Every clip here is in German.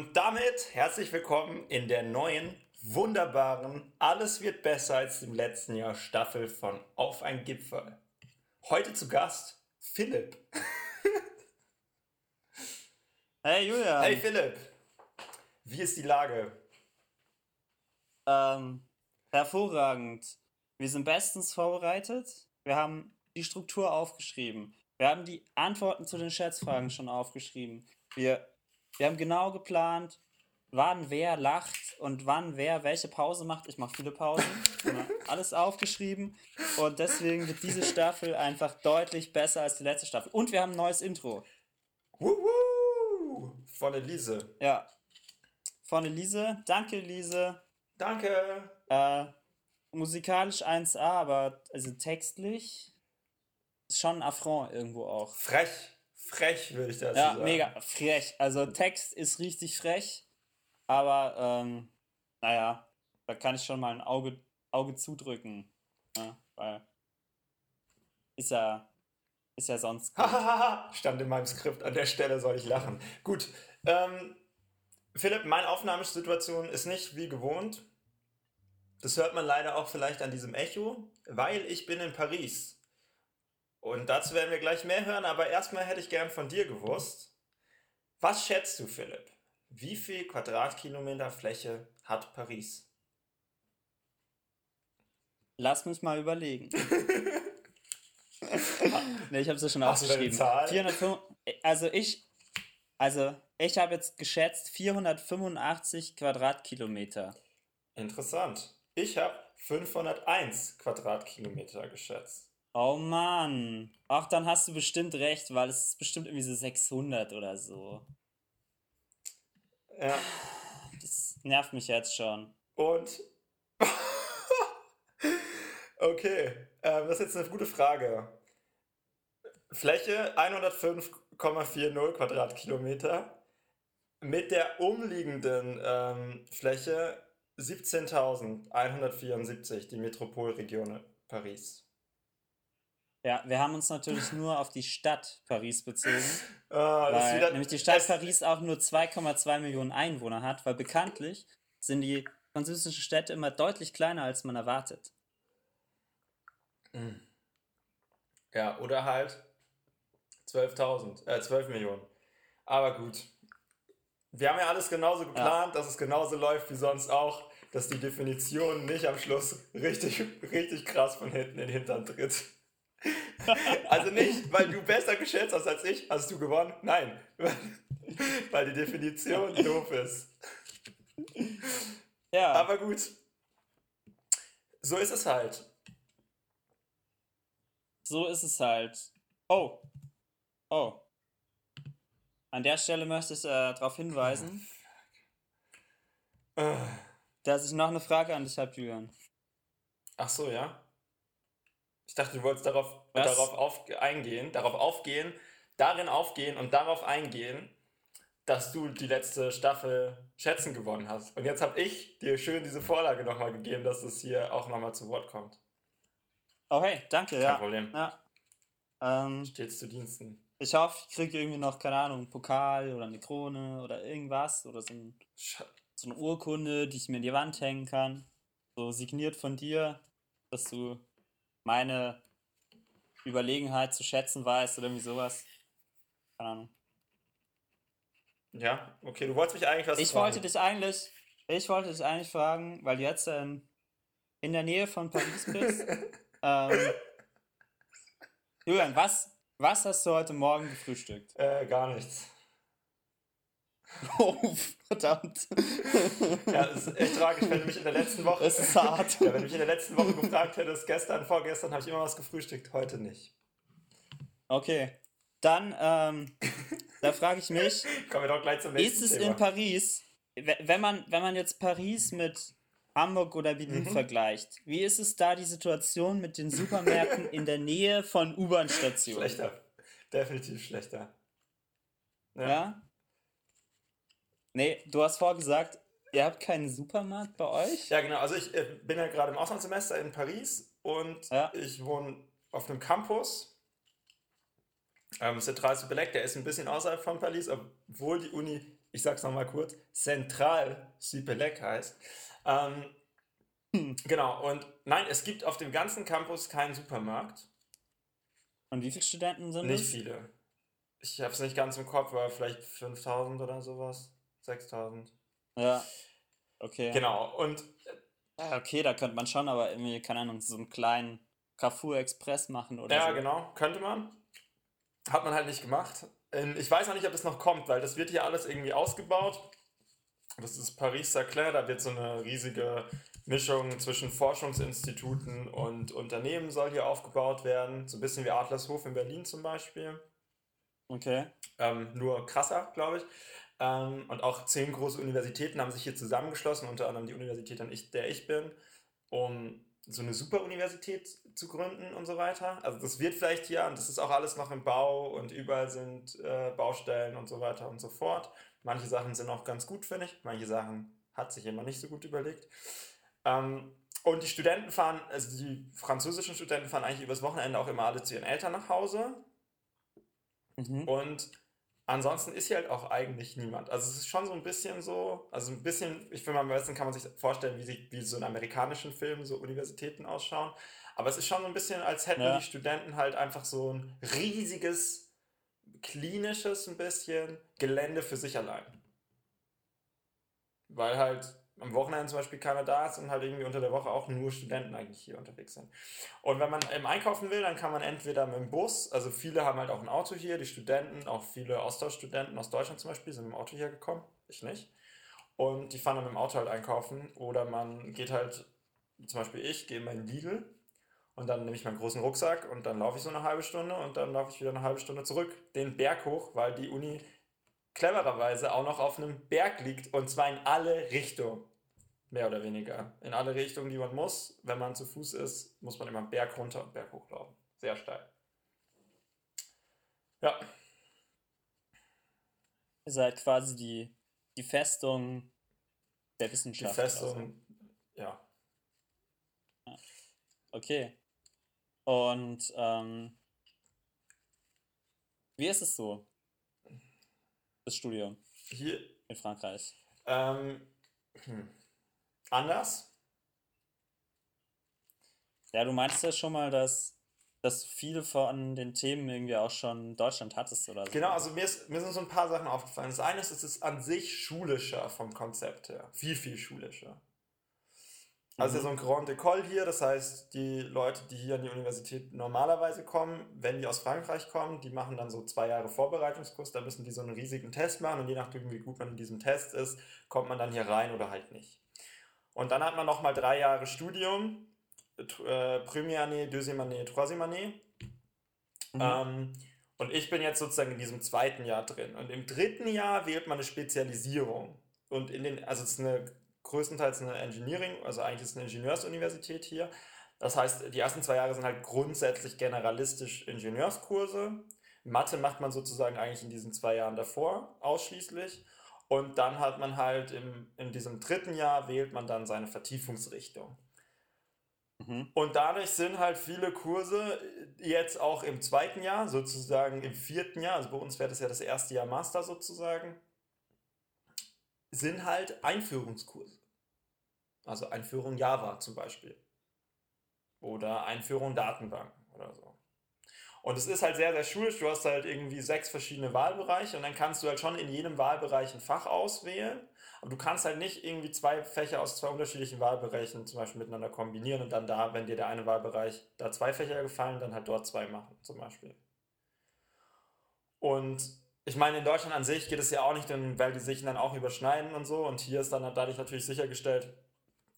Und damit herzlich willkommen in der neuen, wunderbaren, alles wird besser als im letzten Jahr Staffel von Auf ein Gipfel. Heute zu Gast Philipp. Hey Julian. Hey Philipp, wie ist die Lage? Ähm, hervorragend. Wir sind bestens vorbereitet. Wir haben die Struktur aufgeschrieben. Wir haben die Antworten zu den Schätzfragen schon aufgeschrieben. Wir, wir haben genau geplant, wann wer lacht und wann wer welche Pause macht. Ich mache viele Pausen. alles aufgeschrieben. Und deswegen wird diese Staffel einfach deutlich besser als die letzte Staffel. Und wir haben ein neues Intro. Wuhu! Von Elise. Ja. Von Elise. Danke, Elise. Danke. Äh, musikalisch 1A, aber also textlich ist schon ein Affront irgendwo auch. Frech. Frech, würde ich dazu ja, sagen. Ja, mega frech. Also Text ist richtig frech, aber ähm, naja, da kann ich schon mal ein Auge, Auge zudrücken. Ja, weil ist ja, ist ja sonst. Stand in meinem Skript, an der Stelle soll ich lachen. Gut. Ähm, Philipp, meine Aufnahmesituation ist nicht wie gewohnt. Das hört man leider auch vielleicht an diesem Echo, weil ich bin in Paris. Und dazu werden wir gleich mehr hören, aber erstmal hätte ich gern von dir gewusst. Was schätzt du, Philipp? Wie viel Quadratkilometer Fläche hat Paris? Lass mich mal überlegen. ne, ich habe es ja schon Hast aufgeschrieben. 405, also ich, also ich habe jetzt geschätzt 485 Quadratkilometer. Interessant. Ich habe 501 Quadratkilometer geschätzt. Oh Mann. Ach, dann hast du bestimmt recht, weil es ist bestimmt irgendwie so 600 oder so. Ja. Das nervt mich jetzt schon. Und. okay, ähm, das ist jetzt eine gute Frage. Fläche 105,40 Quadratkilometer. Mit der umliegenden ähm, Fläche 17.174, die Metropolregion Paris. Ja, wir haben uns natürlich nur auf die Stadt Paris bezogen. Ah, weil wieder, nämlich die Stadt Paris auch nur 2,2 Millionen Einwohner hat, weil bekanntlich sind die französischen Städte immer deutlich kleiner, als man erwartet. Hm. Ja, oder halt 12.000, äh, 12 Millionen. Aber gut. Wir haben ja alles genauso geplant, ja. dass es genauso läuft wie sonst auch, dass die Definition nicht am Schluss richtig, richtig krass von hinten in den Hintern tritt. Also nicht, weil du besser geschätzt hast als ich, hast du gewonnen. Nein, weil die Definition doof ist. Ja. Aber gut. So ist es halt. So ist es halt. Oh. Oh. An der Stelle möchte ich äh, darauf hinweisen, oh, dass ich noch eine Frage an dich habe, Julian. Ach so, ja? Ich dachte, du wolltest darauf, darauf auf, eingehen, darauf aufgehen, darin aufgehen und darauf eingehen, dass du die letzte Staffel Schätzen gewonnen hast. Und jetzt habe ich dir schön diese Vorlage nochmal gegeben, dass es hier auch nochmal zu Wort kommt. Oh hey, danke, Kein ja. Problem. Ja. Ähm, Stets zu Diensten. Ich hoffe, ich kriege irgendwie noch, keine Ahnung, einen Pokal oder eine Krone oder irgendwas oder so, ein, so eine Urkunde, die ich mir in die Wand hängen kann. So signiert von dir, dass du meine Überlegenheit zu schätzen weißt oder irgendwie sowas. Keine Ahnung. Ja, okay, du wolltest mich eigentlich was ich fragen. Wollte dich eigentlich, ich wollte dich eigentlich fragen, weil du jetzt ähm, in der Nähe von Paris bist. ähm, Julian, was, was hast du heute Morgen gefrühstückt? Äh, gar nichts. Oh, verdammt. Ja, das ist echt tragisch, wenn du mich in der letzten Woche. Es ist hart. Ja, wenn du mich in der letzten Woche gefragt hättest, gestern, vorgestern habe ich immer was gefrühstückt, heute nicht. Okay. Dann, ähm, da frage ich mich. Kommen wir doch gleich zum nächsten Ist es Thema. in Paris, wenn man, wenn man jetzt Paris mit Hamburg oder Berlin Mhm. vergleicht, wie ist es da die Situation mit den Supermärkten in der Nähe von U-Bahn-Stationen? Schlechter. Definitiv schlechter. Ja. ja? Nee, du hast vorgesagt, ihr habt keinen Supermarkt bei euch? Ja, genau. Also ich äh, bin ja gerade im Auslandssemester in Paris und Ja. ich wohne auf einem Campus. Ähm, Central Supelec, der ist ein bisschen außerhalb von Paris, obwohl die Uni ich sag's nochmal kurz, Zentral Süpelek heißt. Ähm, hm. Genau, und nein, es gibt auf dem ganzen Campus keinen Supermarkt. Und wie viele Studenten sind Nicht es? viele. Ich habe es nicht ganz im Kopf, aber vielleicht 5000 oder sowas. 6000. Ja. Okay. Genau, und. Ja, okay, da könnte man schon, aber irgendwie, keine Ahnung, so einen kleinen Carrefour Express machen oder ja, so. genau, könnte man. Hat man halt nicht gemacht. Ähm, ich weiß auch nicht, ob es noch kommt, weil das wird hier alles irgendwie ausgebaut. Das ist Paris Saclay, da wird so eine riesige Mischung zwischen Forschungsinstituten und Unternehmen soll hier aufgebaut werden. So ein bisschen wie Adlershof in Berlin zum Beispiel. Okay. Ähm, nur krasser, glaube ich. Ähm, und auch zehn große Universitäten haben sich hier zusammengeschlossen, unter anderem die Universität, an der ich bin, um so eine Super-Universität zu gründen und so weiter. Also das wird vielleicht hier, und das ist auch alles noch im Bau und überall sind äh, Baustellen und so weiter und so fort. Manche Sachen sind auch ganz gut, finde ich. Manche Sachen hat sich immer nicht so gut überlegt. Ähm, und die Studenten fahren, also die französischen Studenten fahren eigentlich übers Wochenende auch immer alle zu ihren Eltern nach Hause. Mhm. Und ansonsten ist hier halt auch eigentlich niemand. Also es ist schon so ein bisschen so, also ein bisschen, ich finde am besten kann man sich vorstellen, wie, sie, wie so in amerikanischen Filmen so Universitäten ausschauen. Aber es ist schon so ein bisschen, als hätten ja. die Studenten halt einfach so ein riesiges, klinisches ein bisschen Gelände für sich allein. Weil halt am Wochenende zum Beispiel keiner da ist und halt irgendwie unter der Woche auch nur Studenten eigentlich hier unterwegs sind. Und wenn man im Einkaufen will, dann kann man entweder mit dem Bus, also viele haben halt auch ein Auto hier, die Studenten, auch viele Austauschstudenten aus Deutschland zum Beispiel sind mit dem Auto hier gekommen, ich nicht. Und die fahren dann mit dem Auto halt einkaufen oder man geht halt, zum Beispiel ich, gehe in meinen Lidl und dann nehme ich meinen großen Rucksack und dann laufe ich so eine halbe Stunde und dann laufe ich wieder eine halbe Stunde zurück, den Berg hoch, weil die Uni clevererweise auch noch auf einem Berg liegt und zwar in alle Richtungen. Mehr oder weniger. In alle Richtungen, die man muss. Wenn man zu Fuß ist, muss man immer Berg runter und Berg hochlaufen. Sehr steil. Ja. Ihr seid quasi die, die Festung der Wissenschaft. Die Festung, also. ja. Okay. Und ähm, wie ist es so? Das Studium. Hier. In Frankreich. Ähm, hm anders? Ja, du meinst ja schon mal, dass, dass viele von den Themen irgendwie auch schon Deutschland hattest oder so. Genau, also mir, ist, mir sind so ein paar Sachen aufgefallen. Das eine ist, es ist an sich schulischer vom Konzept her. Viel, viel schulischer. Also mhm. so ein Grand École hier, das heißt, die Leute, die hier an die Universität normalerweise kommen, wenn die aus Frankreich kommen, die machen dann so zwei Jahre Vorbereitungskurs, da müssen die so einen riesigen Test machen und je nachdem, wie gut man in diesem Test ist, kommt man dann hier rein oder halt nicht. Und dann hat man nochmal drei Jahre Studium, äh, Première Année, Deuxième Année, Troisième Année. Mhm. Ähm, und ich bin jetzt sozusagen in diesem zweiten Jahr drin. Und im dritten Jahr wählt man eine Spezialisierung. Und in den, also es ist eine größtenteils eine Engineering, also eigentlich ist es eine Ingenieursuniversität hier. Das heißt, die ersten zwei Jahre sind halt grundsätzlich generalistisch Ingenieurskurse. Mathe macht man sozusagen eigentlich in diesen zwei Jahren davor ausschließlich. Und dann hat man halt im, in diesem dritten Jahr wählt man dann seine Vertiefungsrichtung. Mhm. Und dadurch sind halt viele Kurse jetzt auch im zweiten Jahr, sozusagen im vierten Jahr, also bei uns wäre das ja das erste Jahr Master sozusagen, sind halt Einführungskurse. Also Einführung Java zum Beispiel. Oder Einführung Datenbanken oder so. Und es ist halt sehr, sehr schulisch. Du hast halt irgendwie sechs verschiedene Wahlbereiche und dann kannst du halt schon in jedem Wahlbereich ein Fach auswählen. Aber du kannst halt nicht irgendwie zwei Fächer aus zwei unterschiedlichen Wahlbereichen zum Beispiel miteinander kombinieren und dann da, wenn dir der eine Wahlbereich da zwei Fächer gefallen, dann halt dort zwei machen, zum Beispiel. Und ich meine, in Deutschland an sich geht es ja auch nicht, weil die sich dann auch überschneiden und so. Und hier ist dann dadurch natürlich sichergestellt,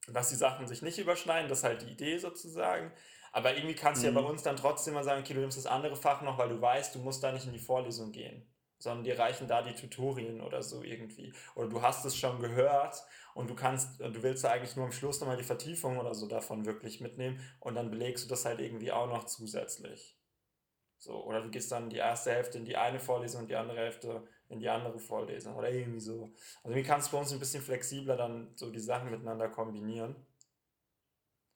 dass die Sachen sich nicht überschneiden. Das ist halt die Idee sozusagen. Aber irgendwie kannst du mhm. ja bei uns dann trotzdem mal sagen, okay, du nimmst das andere Fach noch, weil du weißt, du musst da nicht in die Vorlesung gehen. Sondern dir reichen da die Tutorien oder so irgendwie. Oder du hast es schon gehört und du kannst, du willst da eigentlich nur am Schluss nochmal die Vertiefung oder so davon wirklich mitnehmen und dann belegst du das halt irgendwie auch noch zusätzlich. So, oder du gehst dann die erste Hälfte in die eine Vorlesung und die andere Hälfte in die andere Vorlesung oder irgendwie so. Also wie kannst du bei uns ein bisschen flexibler dann so die Sachen miteinander kombinieren.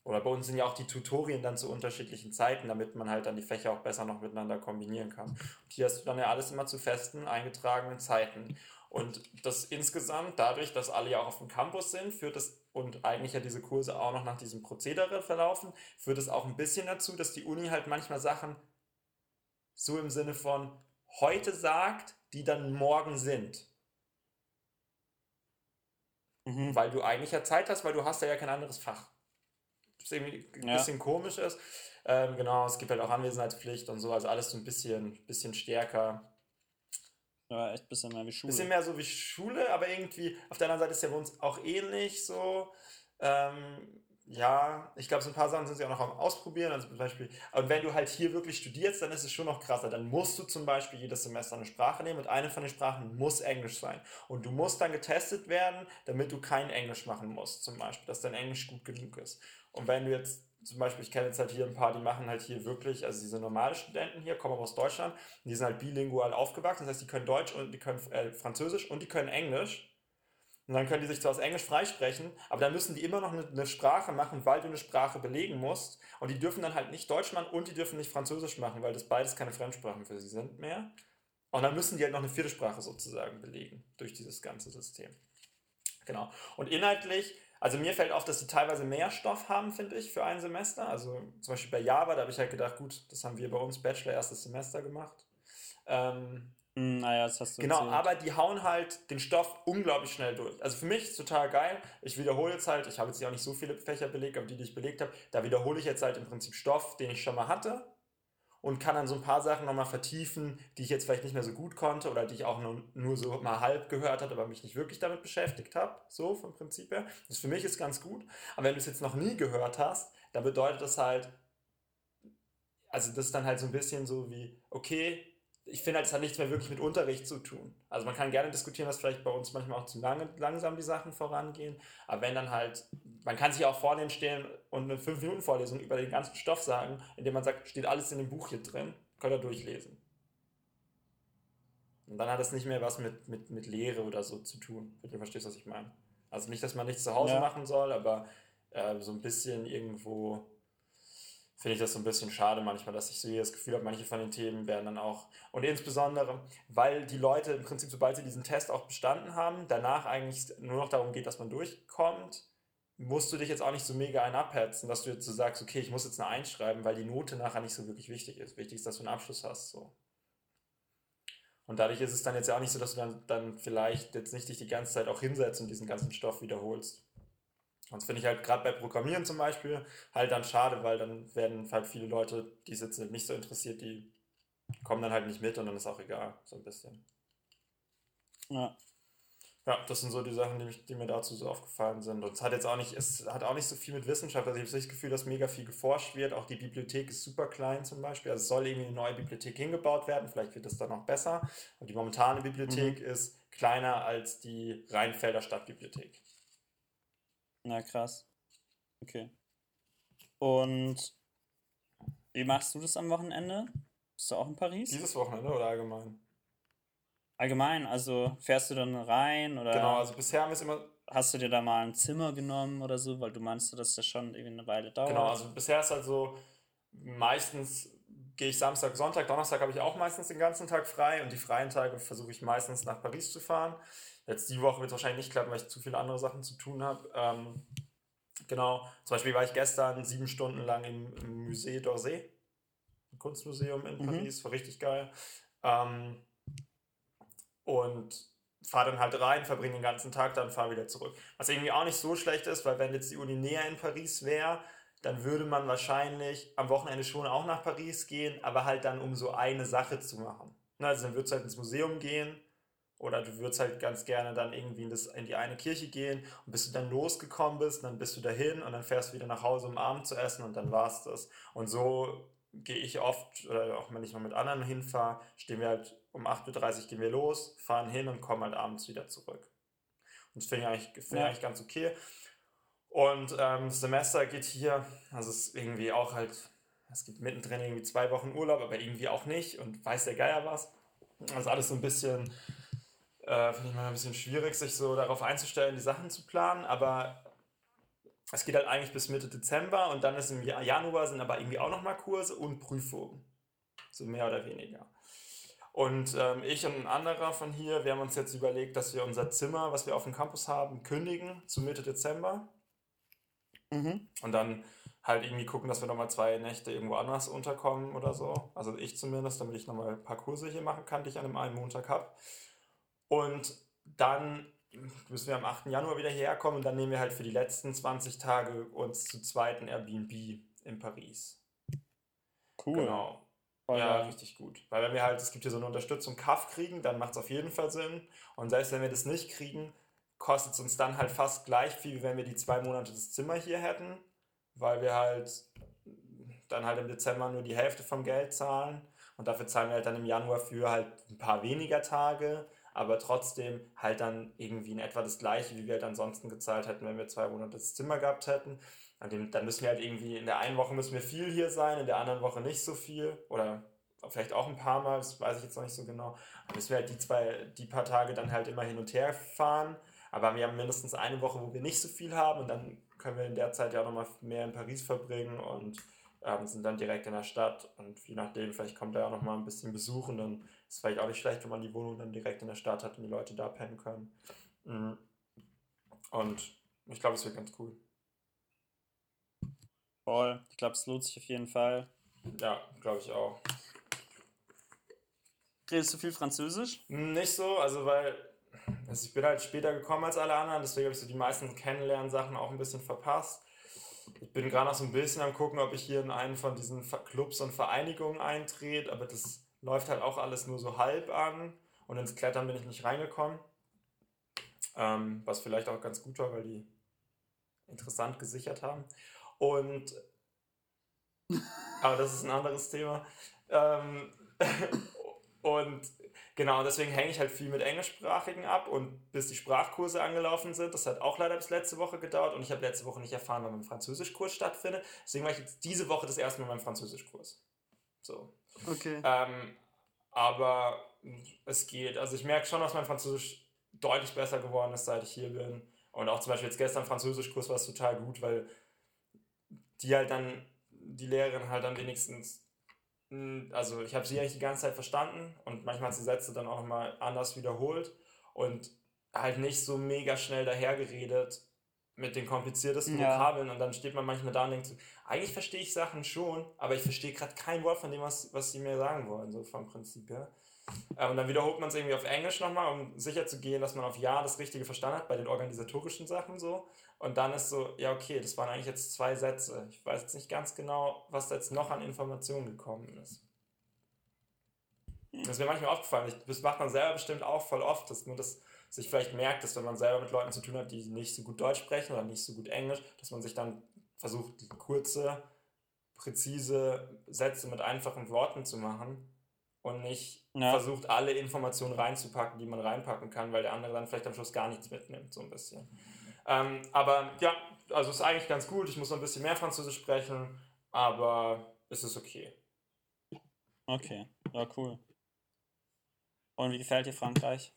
Oder bei uns sind ja auch die Tutorien dann zu unterschiedlichen Zeiten, damit man halt dann die Fächer auch besser noch miteinander kombinieren kann. Und hier hast du dann ja alles immer zu festen, eingetragenen Zeiten. Und das insgesamt, dadurch, dass alle ja auch auf dem Campus sind, führt das und eigentlich ja diese Kurse auch noch nach diesem Prozedere verlaufen, führt es auch ein bisschen dazu, dass die Uni halt manchmal Sachen so im Sinne von heute sagt, die dann morgen sind. Mhm. Weil du eigentlich ja Zeit hast, weil du hast ja kein anderes Fach. Was irgendwie ein ja. bisschen komisch ist. Ähm, genau, es gibt halt auch Anwesenheitspflicht und so, also alles so ein bisschen, bisschen stärker. Ja, echt ein bisschen mehr wie Schule. Bisschen mehr so wie Schule, aber irgendwie, auf der anderen Seite ist ja bei uns auch ähnlich so. Ähm, ja, ich glaube, so ein paar Sachen sind sie auch noch am Ausprobieren. Also zum Beispiel, und wenn du halt hier wirklich studierst, dann ist es schon noch krasser. Dann musst du zum Beispiel jedes Semester eine Sprache nehmen und eine von den Sprachen muss Englisch sein. Und du musst dann getestet werden, damit du kein Englisch machen musst, zum Beispiel, dass dein Englisch gut genug ist. Und wenn du jetzt zum Beispiel, ich kenne jetzt halt hier ein paar, die machen halt hier wirklich, also diese normale Studenten hier, kommen aus Deutschland, die sind halt bilingual aufgewachsen, das heißt, die können Deutsch und die können äh, Französisch und die können Englisch. Und dann können die sich zwar aus Englisch freisprechen, aber dann müssen die immer noch eine, eine, Sprache machen, weil du eine Sprache belegen musst. Und die dürfen dann halt nicht Deutsch machen und die dürfen nicht Französisch machen, weil das beides keine Fremdsprachen für sie sind mehr. Und dann müssen die halt noch eine vierte Sprache sozusagen belegen durch dieses ganze System. Genau. Und inhaltlich, also mir fällt auf, dass sie teilweise mehr Stoff haben, finde ich, für ein Semester. Also zum Beispiel bei Java, da habe ich halt gedacht, gut, das haben wir bei uns Bachelor erstes Semester gemacht. Ähm, hm, naja, das hast du Genau, erzählt. aber die hauen halt den Stoff unglaublich schnell durch. Also für mich ist es total geil. Ich wiederhole jetzt halt, ich habe jetzt ja auch nicht so viele Fächer belegt, aber die, die ich belegt habe, da wiederhole ich jetzt halt im Prinzip Stoff, den ich schon mal hatte und kann dann so ein paar Sachen nochmal vertiefen, die ich jetzt vielleicht nicht mehr so gut konnte oder die ich auch nur, nur so mal halb gehört habe, aber mich nicht wirklich damit beschäftigt habe. So vom Prinzip her. Das für mich ist ganz gut. Aber wenn du es jetzt noch nie gehört hast, dann bedeutet das halt, also das ist dann halt so ein bisschen so wie, okay, ich finde halt, es hat nichts mehr wirklich mit Unterricht zu tun. Also man kann gerne diskutieren, dass vielleicht bei uns manchmal auch zu lange, langsam die Sachen vorangehen. Aber wenn dann halt, man kann sich auch vornehmen stehen und eine 5-Minuten-Vorlesung über den ganzen Stoff sagen, indem man sagt, steht alles in dem Buch hier drin, könnt ihr durchlesen. Und dann hat es nicht mehr was mit, mit, mit Lehre oder so zu tun, wenn du verstehst, was ich meine. Also nicht, dass man nichts zu Hause ja. machen soll, aber äh, so ein bisschen irgendwo finde ich das so ein bisschen schade manchmal, dass ich so das Gefühl habe, manche von den Themen werden dann auch, und insbesondere, weil die Leute im Prinzip, sobald sie diesen Test auch bestanden haben, danach eigentlich nur noch darum geht, dass man durchkommt, musst du dich jetzt auch nicht so mega ein abhetzen, dass du jetzt so sagst, okay, ich muss jetzt eine Eins schreiben, weil die Note nachher nicht so wirklich wichtig ist. Wichtig ist, dass du einen Abschluss hast, so. Und dadurch ist es dann jetzt ja auch nicht so, dass du dann, dann vielleicht jetzt nicht dich die ganze Zeit auch hinsetzt und diesen ganzen Stoff wiederholst. Und das finde ich halt gerade bei Programmieren zum Beispiel halt dann schade, weil dann werden halt viele Leute, die sitzen nicht so interessiert, die kommen dann halt nicht mit und dann ist auch egal, so ein bisschen. Ja. Ja, das sind so die Sachen, die, mich, die mir dazu so aufgefallen sind. Und es hat jetzt auch nicht, es hat auch nicht so viel mit Wissenschaft. Also ich habe das Gefühl, dass mega viel geforscht wird. Auch die Bibliothek ist super klein zum Beispiel. Also es soll irgendwie eine neue Bibliothek hingebaut werden. Vielleicht wird das dann noch besser. Und die momentane Bibliothek mhm. ist kleiner als die Rheinfelder Stadtbibliothek. Na krass. Okay. Und wie machst du das am Wochenende? Bist du auch in Paris? Dieses Wochenende oder allgemein? Allgemein, also fährst du dann rein oder? Genau, also bisher haben wir es immer. Hast du dir da mal ein Zimmer genommen oder so, weil du meinst, dass das schon irgendwie eine Weile dauert? Genau, also bisher ist halt so, meistens gehe ich Samstag, Sonntag, Donnerstag habe ich auch meistens den ganzen Tag frei und die freien Tage versuche ich meistens nach Paris zu fahren. Jetzt die Woche wird es wahrscheinlich nicht klappen, weil ich zu viele andere Sachen zu tun habe. Ähm, genau, zum Beispiel war ich gestern sieben Stunden lang im, im Musée d'Orsay, Kunstmuseum in mhm. Paris, war richtig geil. Ähm, und fahre dann halt rein, verbringe den ganzen Tag, dann fahre wieder zurück. Was irgendwie auch nicht so schlecht ist, weil wenn jetzt die Uni näher in Paris wäre, dann würde man wahrscheinlich am Wochenende schon auch nach Paris gehen, aber halt dann um so eine Sache zu machen. Also dann würdest du halt ins Museum gehen, oder du würdest halt ganz gerne dann irgendwie in, das, in die eine Kirche gehen und bis du dann losgekommen bist, dann bist du dahin und dann fährst du wieder nach Hause, um Abend zu essen und dann war's das. Und so gehe ich oft, oder auch wenn ich mal mit anderen hinfahre, stehen wir halt um 8.30 Uhr gehen wir los, fahren hin und kommen halt abends wieder zurück. Und das finde ich, eigentlich, find ja. eigentlich ganz okay. Und ähm, das Semester geht hier, also es ist irgendwie auch halt, es gibt mittendrin irgendwie zwei Wochen Urlaub, aber irgendwie auch nicht und weiß der Geier was. Also alles so ein bisschen äh, Finde ich mal ein bisschen schwierig, sich so darauf einzustellen, die Sachen zu planen, aber es geht halt eigentlich bis Mitte Dezember und dann ist im Januar sind aber irgendwie auch nochmal Kurse und Prüfungen. So mehr oder weniger. Und ähm, ich und ein anderer von hier, wir haben uns jetzt überlegt, dass wir unser Zimmer, was wir auf dem Campus haben, kündigen zu Mitte Dezember. Mhm. Und dann halt irgendwie gucken, dass wir nochmal zwei Nächte irgendwo anders unterkommen oder so. Also ich zumindest, damit ich nochmal ein paar Kurse hier machen kann, die ich an einem einen Montag habe. Und dann müssen wir am 8. Januar wieder hierher kommen und dann nehmen wir halt für die letzten 20 Tage uns zu zweiten Airbnb in Paris. Cool. Genau. Voll ja, geil. richtig gut. Weil wenn wir halt, es gibt hier so eine Unterstützung KAF kriegen, dann macht es auf jeden Fall Sinn. Und selbst wenn wir das nicht kriegen, kostet es uns dann halt fast gleich viel, wie wenn wir die zwei Monate das Zimmer hier hätten. Weil wir halt dann halt im Dezember nur die Hälfte vom Geld zahlen. Und dafür zahlen wir halt dann im Januar für halt ein paar weniger Tage. Aber trotzdem halt dann irgendwie in etwa das gleiche, wie wir halt ansonsten gezahlt hätten, wenn wir zwei Monate das Zimmer gehabt hätten. An dann müssen wir halt irgendwie, in der einen Woche müssen wir viel hier sein, in der anderen Woche nicht so viel. Oder vielleicht auch ein paar Mal, das weiß ich jetzt noch nicht so genau. Dann müssen wir halt die zwei, die paar Tage dann halt immer hin und her fahren. Aber wir haben mindestens eine Woche, wo wir nicht so viel haben und dann können wir in der Zeit ja auch nochmal mehr in Paris verbringen und ähm, sind dann direkt in der Stadt. Und je nachdem, vielleicht kommt da ja auch nochmal ein bisschen Besuch und dann ist vielleicht auch nicht schlecht, wenn man die Wohnung dann direkt in der Stadt hat und die Leute da pennen können. Mhm. Und ich glaube, es wird ganz cool. Voll. Ich glaube, es lohnt sich auf jeden Fall. Ja, glaube ich auch. Redest du viel Französisch? Nicht so, also weil also ich bin halt später gekommen als alle anderen, deswegen habe ich so die meisten Kennenlernsachen auch ein bisschen verpasst. Ich bin gerade noch so ein bisschen am gucken, ob ich hier in einen von diesen Clubs und Vereinigungen eintrete, aber das läuft halt auch alles nur so halb an und ins Klettern bin ich nicht reingekommen. Ähm, was vielleicht auch ganz gut war, weil die interessant gesichert haben. Und aber das ist ein anderes Thema. Ähm, und genau, deswegen hänge ich halt viel mit Englischsprachigen ab und bis die Sprachkurse angelaufen sind, das hat auch leider bis letzte Woche gedauert und ich habe letzte Woche nicht erfahren, wann mein Französischkurs stattfindet. Deswegen war ich jetzt diese Woche das erste Mal beim Französischkurs. So. Okay. Ähm, aber es geht. Also ich merke schon, dass mein Französisch deutlich besser geworden ist, seit ich hier bin. Und auch zum Beispiel jetzt gestern Französischkurs war es total gut, weil die halt dann, die Lehrerin halt dann wenigstens, also ich habe sie eigentlich die ganze Zeit verstanden und manchmal hat sie Sätze dann auch nochmal anders wiederholt und halt nicht so mega schnell dahergeredet mit den kompliziertesten Ja. Vokabeln und dann steht man manchmal da und denkt so, eigentlich verstehe ich Sachen schon, aber ich verstehe gerade kein Wort von dem, was, was sie mir sagen wollen, so vom Prinzip her. Äh, Und dann wiederholt man es irgendwie auf Englisch nochmal, um sicher zu gehen, dass man auf Ja das Richtige verstanden hat, bei den organisatorischen Sachen so. Und dann ist so, ja, okay, das waren eigentlich jetzt zwei Sätze. Ich weiß jetzt nicht ganz genau, was da jetzt noch an Informationen gekommen ist. Das ist mir manchmal aufgefallen. Ich, das macht man selber bestimmt auch voll oft, dass man das sich vielleicht merkt, dass wenn man selber mit Leuten zu tun hat, die nicht so gut Deutsch sprechen oder nicht so gut Englisch, dass man sich dann versucht, kurze, präzise Sätze mit einfachen Worten zu machen und nicht Ja. versucht, alle Informationen reinzupacken, die man reinpacken kann, weil der andere dann vielleicht am Schluss gar nichts mitnimmt, so ein bisschen. Ähm, aber ja, also ist eigentlich ganz gut. Ich muss noch ein bisschen mehr Französisch sprechen, aber es ist okay. Okay. Ja, cool. Und wie gefällt dir Frankreich?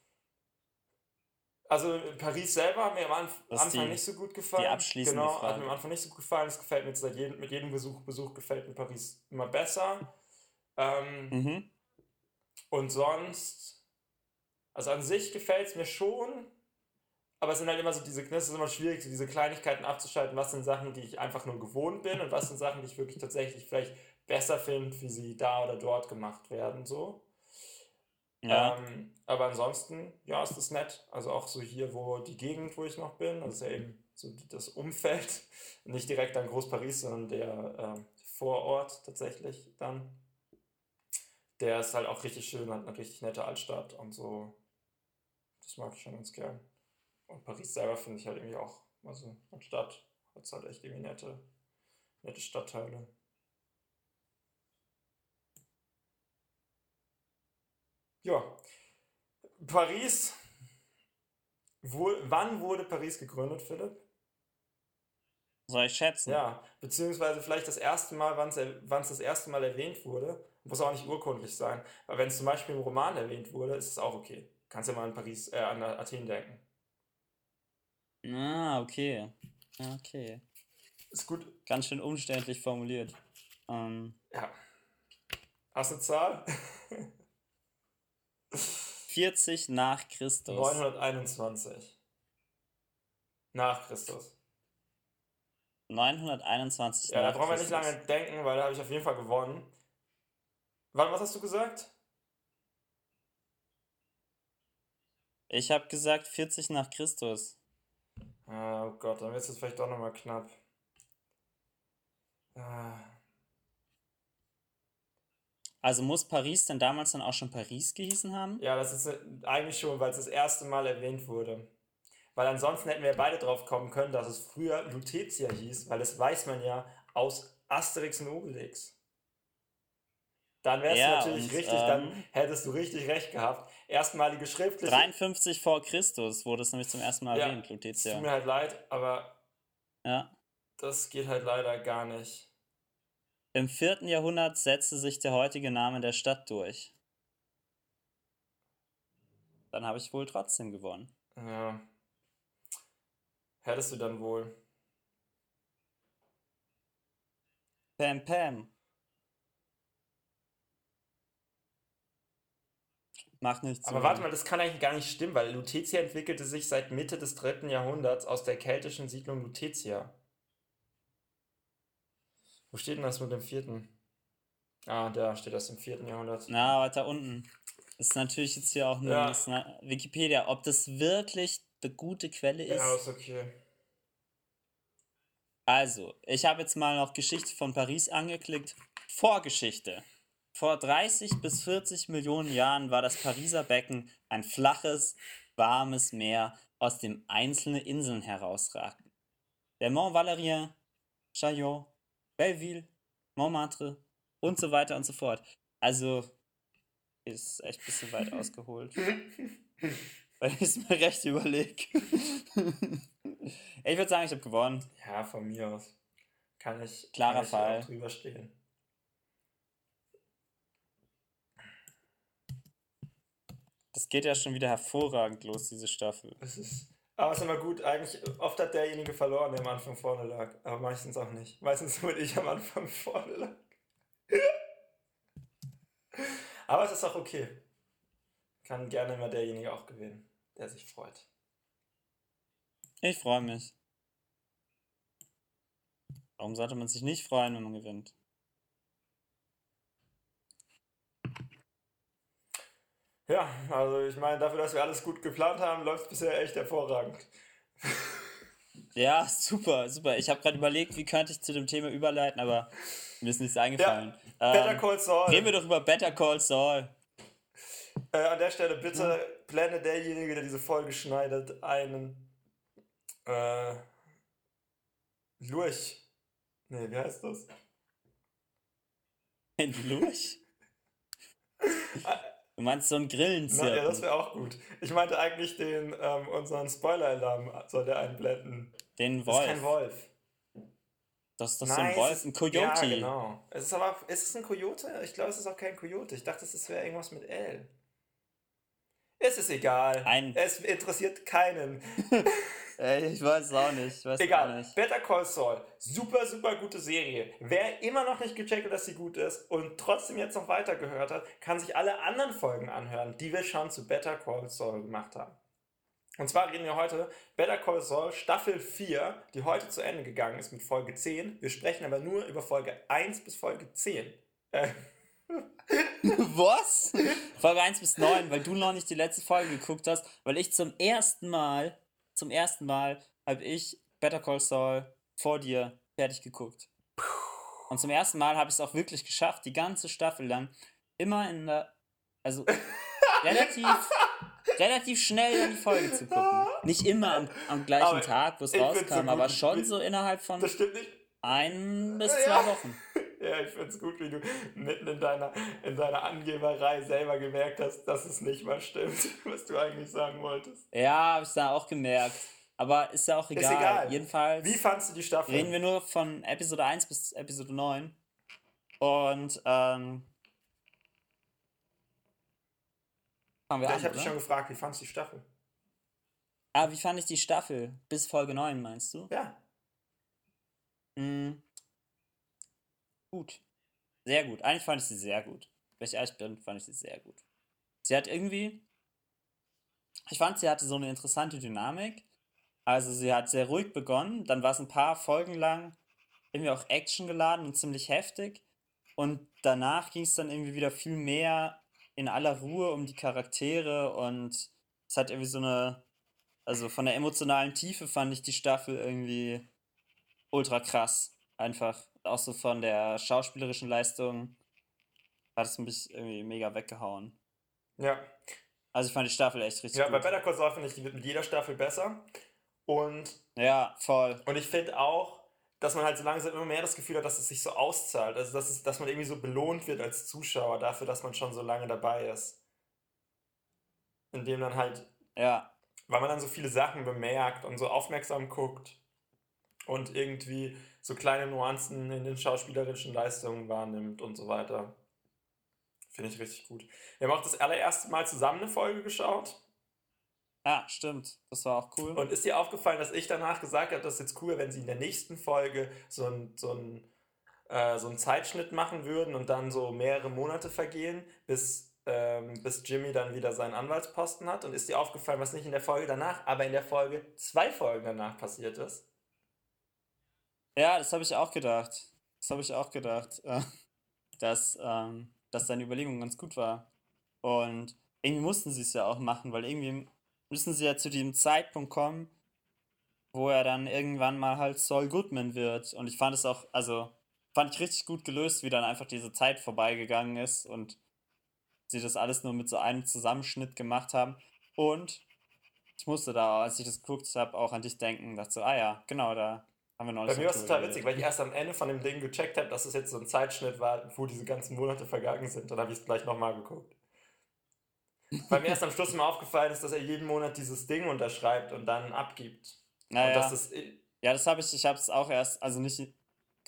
Also Paris selber hat mir am Anf Das ist Anfang die- nicht so gut gefallen. die abschließende genau, hat Frage. mir am Anfang nicht so gut gefallen. Es gefällt mir seit jedem, mit jedem Besuch, Besuch gefällt mir Paris immer besser. Ähm, Mhm. Und sonst, also an sich gefällt es mir schon, aber es sind halt immer so diese, das ist immer schwierig, so diese Kleinigkeiten abzuschalten, was sind Sachen, die ich einfach nur gewohnt bin und was sind Sachen, die ich wirklich tatsächlich vielleicht besser finde, wie sie da oder dort gemacht werden, so. Ja. Ähm, aber ansonsten, ja, ist das nett. Also auch so hier, wo die Gegend, wo ich noch bin, also ja eben so das Umfeld, nicht direkt an Groß-Paris, sondern der ähm, Vorort tatsächlich dann. Der ist halt auch richtig schön, hat eine richtig nette Altstadt und so. Das mag ich schon ganz gern. Und Paris selber finde ich halt irgendwie auch, also als Stadt hat es halt echt irgendwie nette, nette Stadtteile. Ja, Paris. Wo, wann wurde Paris gegründet, Philipp? Soll ich schätzen? Ja, beziehungsweise vielleicht das erste Mal, wann es das erste Mal erwähnt wurde. Muss auch nicht urkundlich sein. Aber wenn es zum Beispiel im Roman erwähnt wurde, ist es auch okay. Kannst ja mal an Paris, äh, an Athen denken. Ah, okay. Okay. Ist gut. Ganz schön umständlich formuliert. Ähm, Ja. Hast du eine Zahl? 40 nach Christus. 921. Nach Christus. 921 Ja, da nach brauchen wir nicht Christus. lange denken, weil da habe ich auf jeden Fall gewonnen. Wann, was hast du gesagt? Ich habe gesagt 40 nach Christus. Ah, oh Gott, dann wird es vielleicht doch nochmal knapp. Ah, Also muss Paris denn damals dann auch schon Paris gehießen haben? Ja, das ist äh, eigentlich schon, weil es das erste Mal erwähnt wurde. Weil ansonsten hätten wir beide drauf kommen können, dass es früher Lutetia hieß, weil das weiß man ja aus Asterix und Obelix. Dann wärst Ja, du natürlich und, richtig, ähm, dann hättest du richtig recht gehabt. Erstmalige schriftliche. 53 vor Christus wurde es nämlich zum ersten Mal Ja, erwähnt, Es tut Lutetia. mir halt leid, aber Ja. das geht halt leider gar nicht. Im 4. Jahrhundert setzte sich der heutige Name der Stadt durch. Dann habe ich wohl trotzdem gewonnen. Ja. Hättest du dann wohl. Pam Pam. Macht nichts. Aber warte mal, das kann eigentlich gar nicht stimmen, weil Lutetia entwickelte sich seit Mitte des dritten Jahrhunderts aus der keltischen Siedlung Lutetia. Wo steht denn das mit dem vierten? Ah, da steht das im vierten Jahrhundert. Na, weiter unten. Ist natürlich jetzt hier auch nur Ja. na- Wikipedia. Ob das wirklich eine gute Quelle ist? Ja, ist okay. Also, ich habe jetzt mal noch Geschichte von Paris angeklickt. Vorgeschichte. Vor 30 bis 40 Millionen Jahren war das Pariser Becken ein flaches, warmes Meer, aus dem einzelne Inseln herausragten. Der Mont Valérien, Chaillot, Belleville, Montmartre und so weiter und so fort. Also, ist echt ein bisschen weit ausgeholt. Weil ich es mir recht überlege. ich würde sagen, ich habe gewonnen. Ja, von mir aus. Kann ich, Klarer kann ich Fall. auch drüber stehen. Das geht ja schon wieder hervorragend los, diese Staffel. Es ist. Aber es ist immer gut, eigentlich oft hat derjenige verloren, der am Anfang vorne lag. Aber meistens auch nicht. Meistens wurde ich am Anfang vorne lag. Aber es ist auch okay. Kann gerne immer derjenige auch gewinnen, der sich freut. Ich freue mich. Warum sollte man sich nicht freuen, wenn man gewinnt? Ja, also ich meine, dafür, dass wir alles gut geplant haben, läuft es bisher echt hervorragend. Ja, super, super. Ich habe gerade überlegt, wie könnte ich zu dem Thema überleiten, aber mir ist nichts eingefallen. Better ähm, Call Saul. reden wir doch über Better Call Saul. Äh, an der Stelle bitte blende derjenige, der diese Folge schneidet, einen äh, Lurch. Nee, wie heißt das? Ein Lurch? Du meinst so einen Na, Grillenzirpen? ja, das wäre auch gut. Ich meinte eigentlich den, ähm, unseren Spoiler-Alarm soll der einblenden. Den Das Wolf. ist kein Wolf. Das ist so Nein, ein es Wolf, ist- ein Coyote. Ja, genau. Es ist aber, ist es ein Coyote? Ich glaube, es ist auch kein Coyote. Ich dachte, es wäre irgendwas mit L. Es ist egal. Ein- Es interessiert keinen. Ey, ich weiß auch nicht. Ich weiß es auch Egal. nicht. Better Call Saul. Super, super gute Serie. Wer immer noch nicht gecheckt hat, dass sie gut ist und trotzdem jetzt noch weitergehört hat, kann sich alle anderen Folgen anhören, die wir schon zu Better Call Saul gemacht haben. Und zwar reden wir heute Better Call Saul Staffel 4, die heute zu Ende gegangen ist mit Folge 10. Wir sprechen aber nur über Folge 1 bis Folge 10. Äh, Was? Folge 1 bis 9, weil du noch nicht die letzte Folge geguckt hast, weil ich zum ersten Mal, zum ersten Mal habe ich Better Call Saul vor dir fertig geguckt. Und zum ersten Mal habe ich es auch wirklich geschafft, die ganze Staffel lang immer in der, also relativ, relativ schnell in die Folge zu gucken. Nicht immer am, am gleichen Aber Tag, wo es so rauskam, gut. aber schon so innerhalb von das stimmt nicht. ein bis Ja. zwei Wochen. Ja, ich find's gut, wie du mitten in deiner, in deiner Angeberei selber gemerkt hast, dass es nicht mal stimmt, was du eigentlich sagen wolltest. Ja, habe ich da auch gemerkt. Aber ist ja auch egal. egal. Jedenfalls Wie fandst du die Staffel? reden wir nur von Episode 1 bis Episode 9. Und ähm, fangen wir ja, an. ich habe dich schon gefragt, wie fandst du die Staffel? Ah, wie fand ich die Staffel? Bis Folge 9, meinst du? Ja. Hm. Gut. Sehr gut. Eigentlich fand ich sie sehr gut. Wenn ich ehrlich bin, fand ich sie sehr gut. Sie hat irgendwie ich fand, sie hatte so eine interessante Dynamik. Also sie hat sehr ruhig begonnen, dann war es ein paar Folgen lang irgendwie auch Action geladen und ziemlich heftig. Und danach ging es dann irgendwie wieder viel mehr in aller Ruhe um die Charaktere und es hat irgendwie so eine, also von der emotionalen Tiefe fand ich die Staffel irgendwie ultra krass. Einfach auch so von der schauspielerischen Leistung hat es mich irgendwie mega weggehauen. Ja. Also ich fand die Staffel echt richtig ja, gut. Ja, bei Better Call Saul finde ich, die wird mit jeder Staffel besser. Und. Ja, voll. Und ich finde auch, dass man halt so langsam immer mehr das Gefühl hat, dass es sich so auszahlt. Also, dass, es, dass man irgendwie so belohnt wird als Zuschauer dafür, dass man schon so lange dabei ist. Indem dann halt. Ja. Weil man dann so viele Sachen bemerkt und so aufmerksam guckt und irgendwie so kleine Nuancen in den schauspielerischen Leistungen wahrnimmt und so weiter. Finde ich richtig gut. Wir haben auch das allererste Mal zusammen eine Folge geschaut. Ja, stimmt. Das war auch cool. Und ist dir aufgefallen, dass ich danach gesagt habe, das ist jetzt cool, wenn sie in der nächsten Folge so ein, so ein, äh, so einen Zeitschnitt machen würden und dann so mehrere Monate vergehen, bis, ähm, bis Jimmy dann wieder seinen Anwaltsposten hat? Und ist dir aufgefallen, was nicht in der Folge danach, aber in der Folge zwei Folgen danach passiert ist? Ja, das habe ich auch gedacht. Das habe ich auch gedacht, äh, dass, ähm, dass deine Überlegung ganz gut war. Und irgendwie mussten sie es ja auch machen, weil irgendwie müssen sie ja zu diesem Zeitpunkt kommen, wo er dann irgendwann mal halt Saul Goodman wird. Und ich fand es auch, also fand ich richtig gut gelöst, wie dann einfach diese Zeit vorbeigegangen ist und sie das alles nur mit so einem Zusammenschnitt gemacht haben. Und ich musste da, als ich das geguckt habe, auch an dich denken, dachte so, ah ja, genau, da Bei mir war es total witzig, weil ich erst am Ende von dem Ding gecheckt habe, dass es jetzt so ein Zeitschnitt war, wo diese ganzen Monate vergangen sind. Dann habe ich es gleich nochmal geguckt. Weil mir erst am Schluss mal aufgefallen ist, dass er jeden Monat dieses Ding unterschreibt und dann abgibt. Naja. Das ja, das habe ich, ich habe es auch erst, also nicht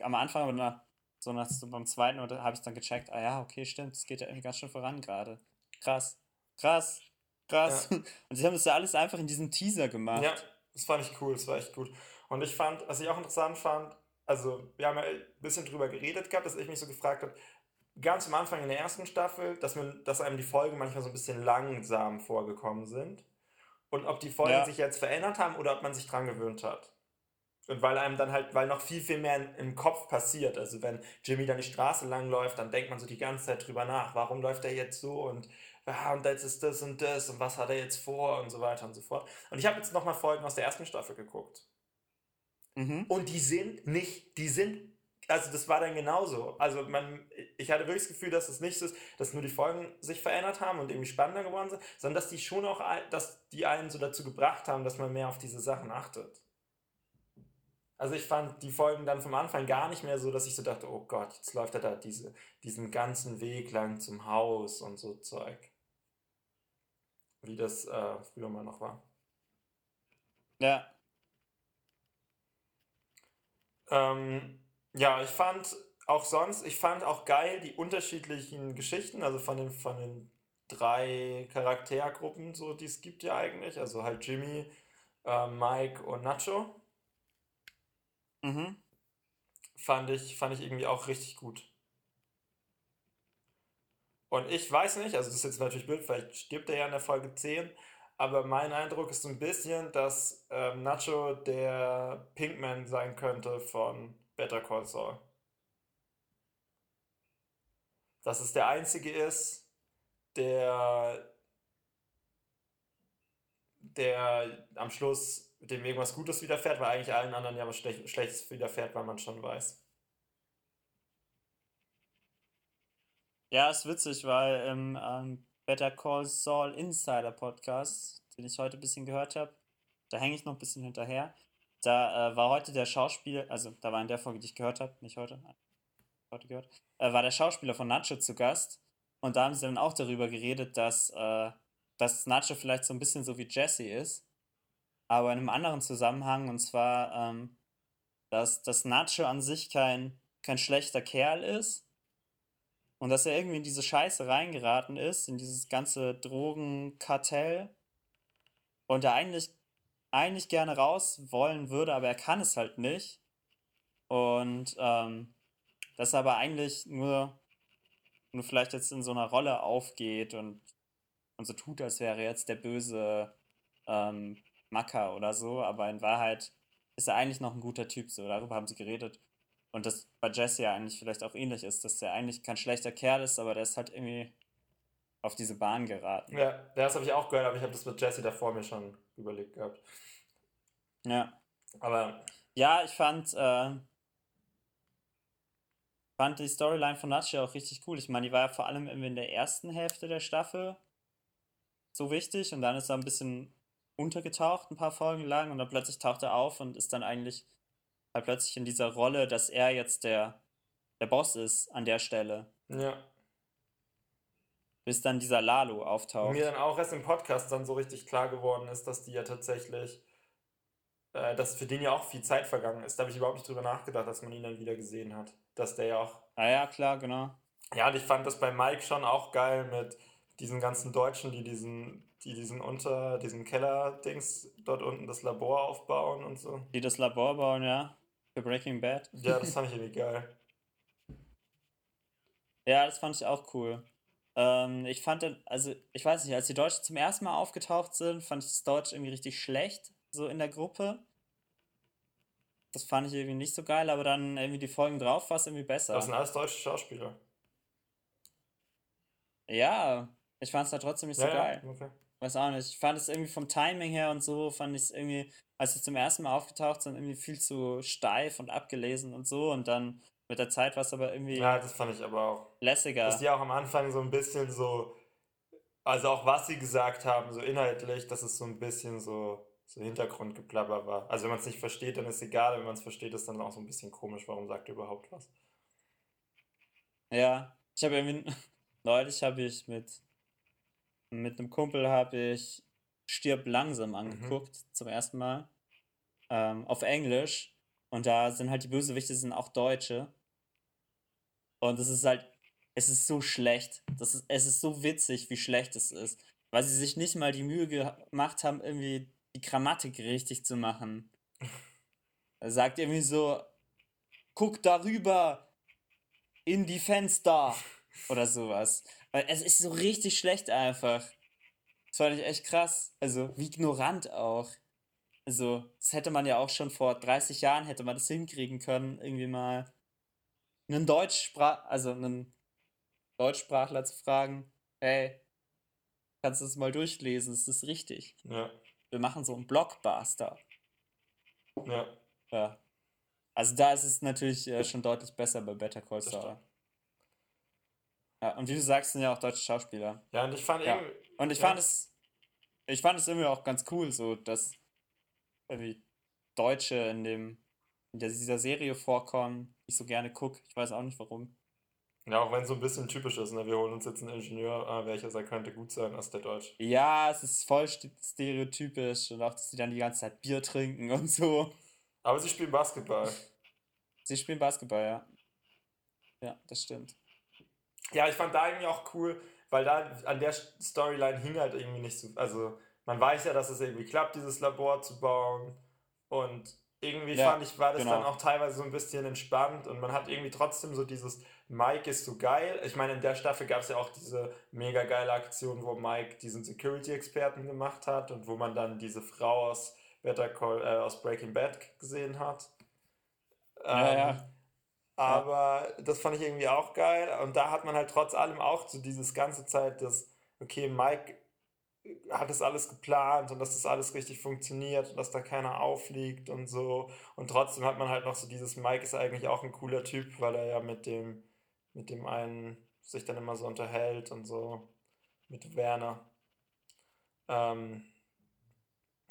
am Anfang, aber nach, so nach so beim zweiten oder habe ich dann gecheckt, ah ja, okay, stimmt, es geht ja irgendwie ganz schön voran gerade. Krass, krass, krass. Ja. Und sie haben das ja alles einfach in diesem Teaser gemacht. Ja, das fand ich cool, das war echt gut. Und ich fand, was ich auch interessant fand, also wir haben ja ein bisschen drüber geredet gehabt, dass ich mich so gefragt habe, ganz am Anfang in der ersten Staffel, dass, man, dass einem die Folgen manchmal so ein bisschen langsam vorgekommen sind. Und ob die Folgen ja. sich jetzt verändert haben oder ob man sich dran gewöhnt hat. Und weil einem dann halt, weil noch viel, viel mehr im Kopf passiert. Also wenn Jimmy dann die Straße lang läuft, dann denkt man so die ganze Zeit drüber nach, warum läuft er jetzt so und, ah, und jetzt ist das und das und was hat er jetzt vor und so weiter und so fort. Und ich habe jetzt nochmal Folgen aus der ersten Staffel geguckt. Mhm. Und die sind nicht, die sind also das war dann genauso. Also man, ich hatte wirklich das Gefühl, dass es nicht so ist, dass nur die Folgen sich verändert haben und irgendwie spannender geworden sind, sondern dass die schon auch, dass die einen so dazu gebracht haben, dass man mehr auf diese Sachen achtet. Also ich fand die Folgen dann vom Anfang gar nicht mehr so, dass ich so dachte, oh Gott, jetzt läuft er da diese, diesen ganzen Weg lang zum Haus und so Zeug. Wie das äh, früher mal noch war. Ja. Ähm, ja, ich fand auch sonst, ich fand auch geil die unterschiedlichen Geschichten, also von den, von den drei Charaktergruppen, so die es gibt ja eigentlich. Also halt Jimmy, äh, Mike und Nacho. Mhm. Fand ich, fand ich irgendwie auch richtig gut. Und ich weiß nicht, also das ist jetzt natürlich blöd, vielleicht stirbt er ja in der Folge 10, aber mein Eindruck ist so ein bisschen, dass ähm, Nacho der Pinkman sein könnte von Better Call Saul. Dass es der einzige ist, der, der am Schluss dem irgendwas Gutes widerfährt, weil eigentlich allen anderen ja was Schlech Schlechtes widerfährt, weil man schon weiß. Ja, ist witzig, weil ähm, Better Call Saul Insider Podcast, den ich heute ein bisschen gehört habe, da hänge ich noch ein bisschen hinterher. Da äh, war heute der Schauspieler, also da war in der Folge, die ich gehört habe, nicht heute, heute gehört, äh, war der Schauspieler von Nacho zu Gast. Und da haben sie dann auch darüber geredet, dass, äh, dass Nacho vielleicht so ein bisschen so wie Jesse ist, aber in einem anderen Zusammenhang. Und zwar, ähm, dass, dass Nacho an sich kein, kein schlechter Kerl ist und dass er irgendwie in diese Scheiße reingeraten ist, in dieses ganze Drogenkartell und er eigentlich eigentlich gerne raus wollen würde, aber er kann es halt nicht. Und ähm, dass er aber eigentlich nur, nur vielleicht jetzt in so einer Rolle aufgeht und, und so tut, als wäre jetzt der böse ähm, Macker oder so, aber in Wahrheit ist er eigentlich noch ein guter Typ, so darüber haben sie geredet. Und das bei Jesse ja eigentlich vielleicht auch ähnlich ist, dass der eigentlich kein schlechter Kerl ist, aber der ist halt irgendwie auf diese Bahn geraten. Ja, das habe ich auch gehört, aber ich habe das mit Jesse davor mir schon überlegt gehabt. Ja. Aber. Ja, ich fand, äh, fand die Storyline von Nachi auch richtig cool. Ich meine, die war ja vor allem irgendwie in der ersten Hälfte der Staffel so wichtig und dann ist er ein bisschen untergetaucht, ein paar Folgen lang und dann plötzlich taucht er auf und ist dann eigentlich halt plötzlich in dieser Rolle, dass er jetzt der, der Boss ist an der Stelle. Ja. Bis dann dieser Lalo auftaucht. Und mir dann auch erst im Podcast dann so richtig klar geworden ist, dass die ja tatsächlich, äh, dass für den ja auch viel Zeit vergangen ist. Da habe ich überhaupt nicht drüber nachgedacht, dass man ihn dann wieder gesehen hat. Dass der ja auch. Ah ja, klar, genau. Ja, und ich fand das bei Mike schon auch geil mit diesen ganzen Deutschen, die diesen, die diesen unter diesem Keller-Dings dort unten das Labor aufbauen und so. Die das Labor bauen, ja. Für Breaking Bad. Ja, das fand ich irgendwie geil. Ja, das fand ich auch cool. Ähm, ich fand, also ich weiß nicht, als die Deutschen zum ersten Mal aufgetaucht sind, fand ich das Deutsch irgendwie richtig schlecht, so in der Gruppe. Das fand ich irgendwie nicht so geil, aber dann irgendwie die Folgen drauf war es irgendwie besser. Das sind alles deutsche Schauspieler. Ja, ich fand es da trotzdem nicht so Ja, geil. ja, okay. Weiß auch nicht. Ich fand es irgendwie vom Timing her und so, fand ich es irgendwie, als sie zum ersten Mal aufgetaucht sind, irgendwie viel zu steif und abgelesen und so. Und dann mit der Zeit war es aber irgendwie Ja, das fand ich aber auch. lässiger. Dass die auch am Anfang so ein bisschen so, also auch was sie gesagt haben, so inhaltlich, dass es so ein bisschen so, so Hintergrundgeplapper war. Also wenn man es nicht versteht, dann ist egal, wenn man es versteht, ist dann auch so ein bisschen komisch, warum sagt er überhaupt was. Ja, ich habe irgendwie, neulich habe ich mit, mit einem Kumpel habe ich Stirb langsam angeguckt, zum ersten Mal, ähm, auf Englisch. Und da sind halt die Bösewichte sind auch Deutsche. Und es ist halt, es ist so schlecht. Das ist, es ist so witzig, wie schlecht es ist. Weil sie sich nicht mal die Mühe gemacht haben, irgendwie die Grammatik richtig zu machen. Er sagt irgendwie so, guck darüber in die Fenster oder sowas. Weil es ist so richtig schlecht einfach. Das fand ich echt krass. Also, wie ignorant auch. Also, das hätte man ja auch schon vor 30 Jahren hätte man das hinkriegen können, irgendwie mal einen Deutschsprach, also einen Deutschsprachler zu fragen, hey, kannst du das mal durchlesen? Ist das richtig? Ja, Wir machen so einen Blockbuster. ja, Ja. Also da ist es natürlich äh, schon deutlich besser bei Better Call Saul. Ja, und wie du sagst, sind ja auch deutsche Schauspieler. Ja, und ich fand Ja. irgendwie, Und ich Ja. fand es, ich fand es irgendwie auch ganz cool, so dass irgendwie Deutsche in dem in dieser Serie vorkommen, die ich so gerne gucke. Ich weiß auch nicht warum. ja, auch wenn es so ein bisschen typisch ist, ne? wir holen uns jetzt einen Ingenieur, äh, welcher sein könnte gut sein als der Deutsch. Ja, es ist voll st- stereotypisch und auch, dass die dann die ganze Zeit Bier trinken und so. Aber sie spielen Basketball. Sie spielen Basketball, ja. Ja, das stimmt. Ja, ich fand da irgendwie auch cool, weil da an der Storyline hing halt irgendwie nicht so. Also, man weiß ja, dass es irgendwie klappt, dieses Labor zu bauen. Und irgendwie Ja, fand ich, war das genau. dann auch teilweise so ein bisschen entspannt und man hat irgendwie trotzdem so dieses Mike ist so geil. Ich meine, in der Staffel gab es ja auch diese mega geile Aktion, wo Mike diesen Security-Experten gemacht hat und wo man dann diese Frau aus Better Call, äh, aus Breaking Bad gesehen hat. Ja, Ähm, ja. Aber das fand ich irgendwie auch geil. Und da hat man halt trotz allem auch so dieses ganze Zeit, dass, okay, Mike hat das alles geplant und dass das alles richtig funktioniert und dass da keiner auffliegt und so. Und trotzdem hat man halt noch so dieses, Mike ist eigentlich auch ein cooler Typ, weil er ja mit dem, mit dem einen sich dann immer so unterhält und so. Mit Werner. Ähm,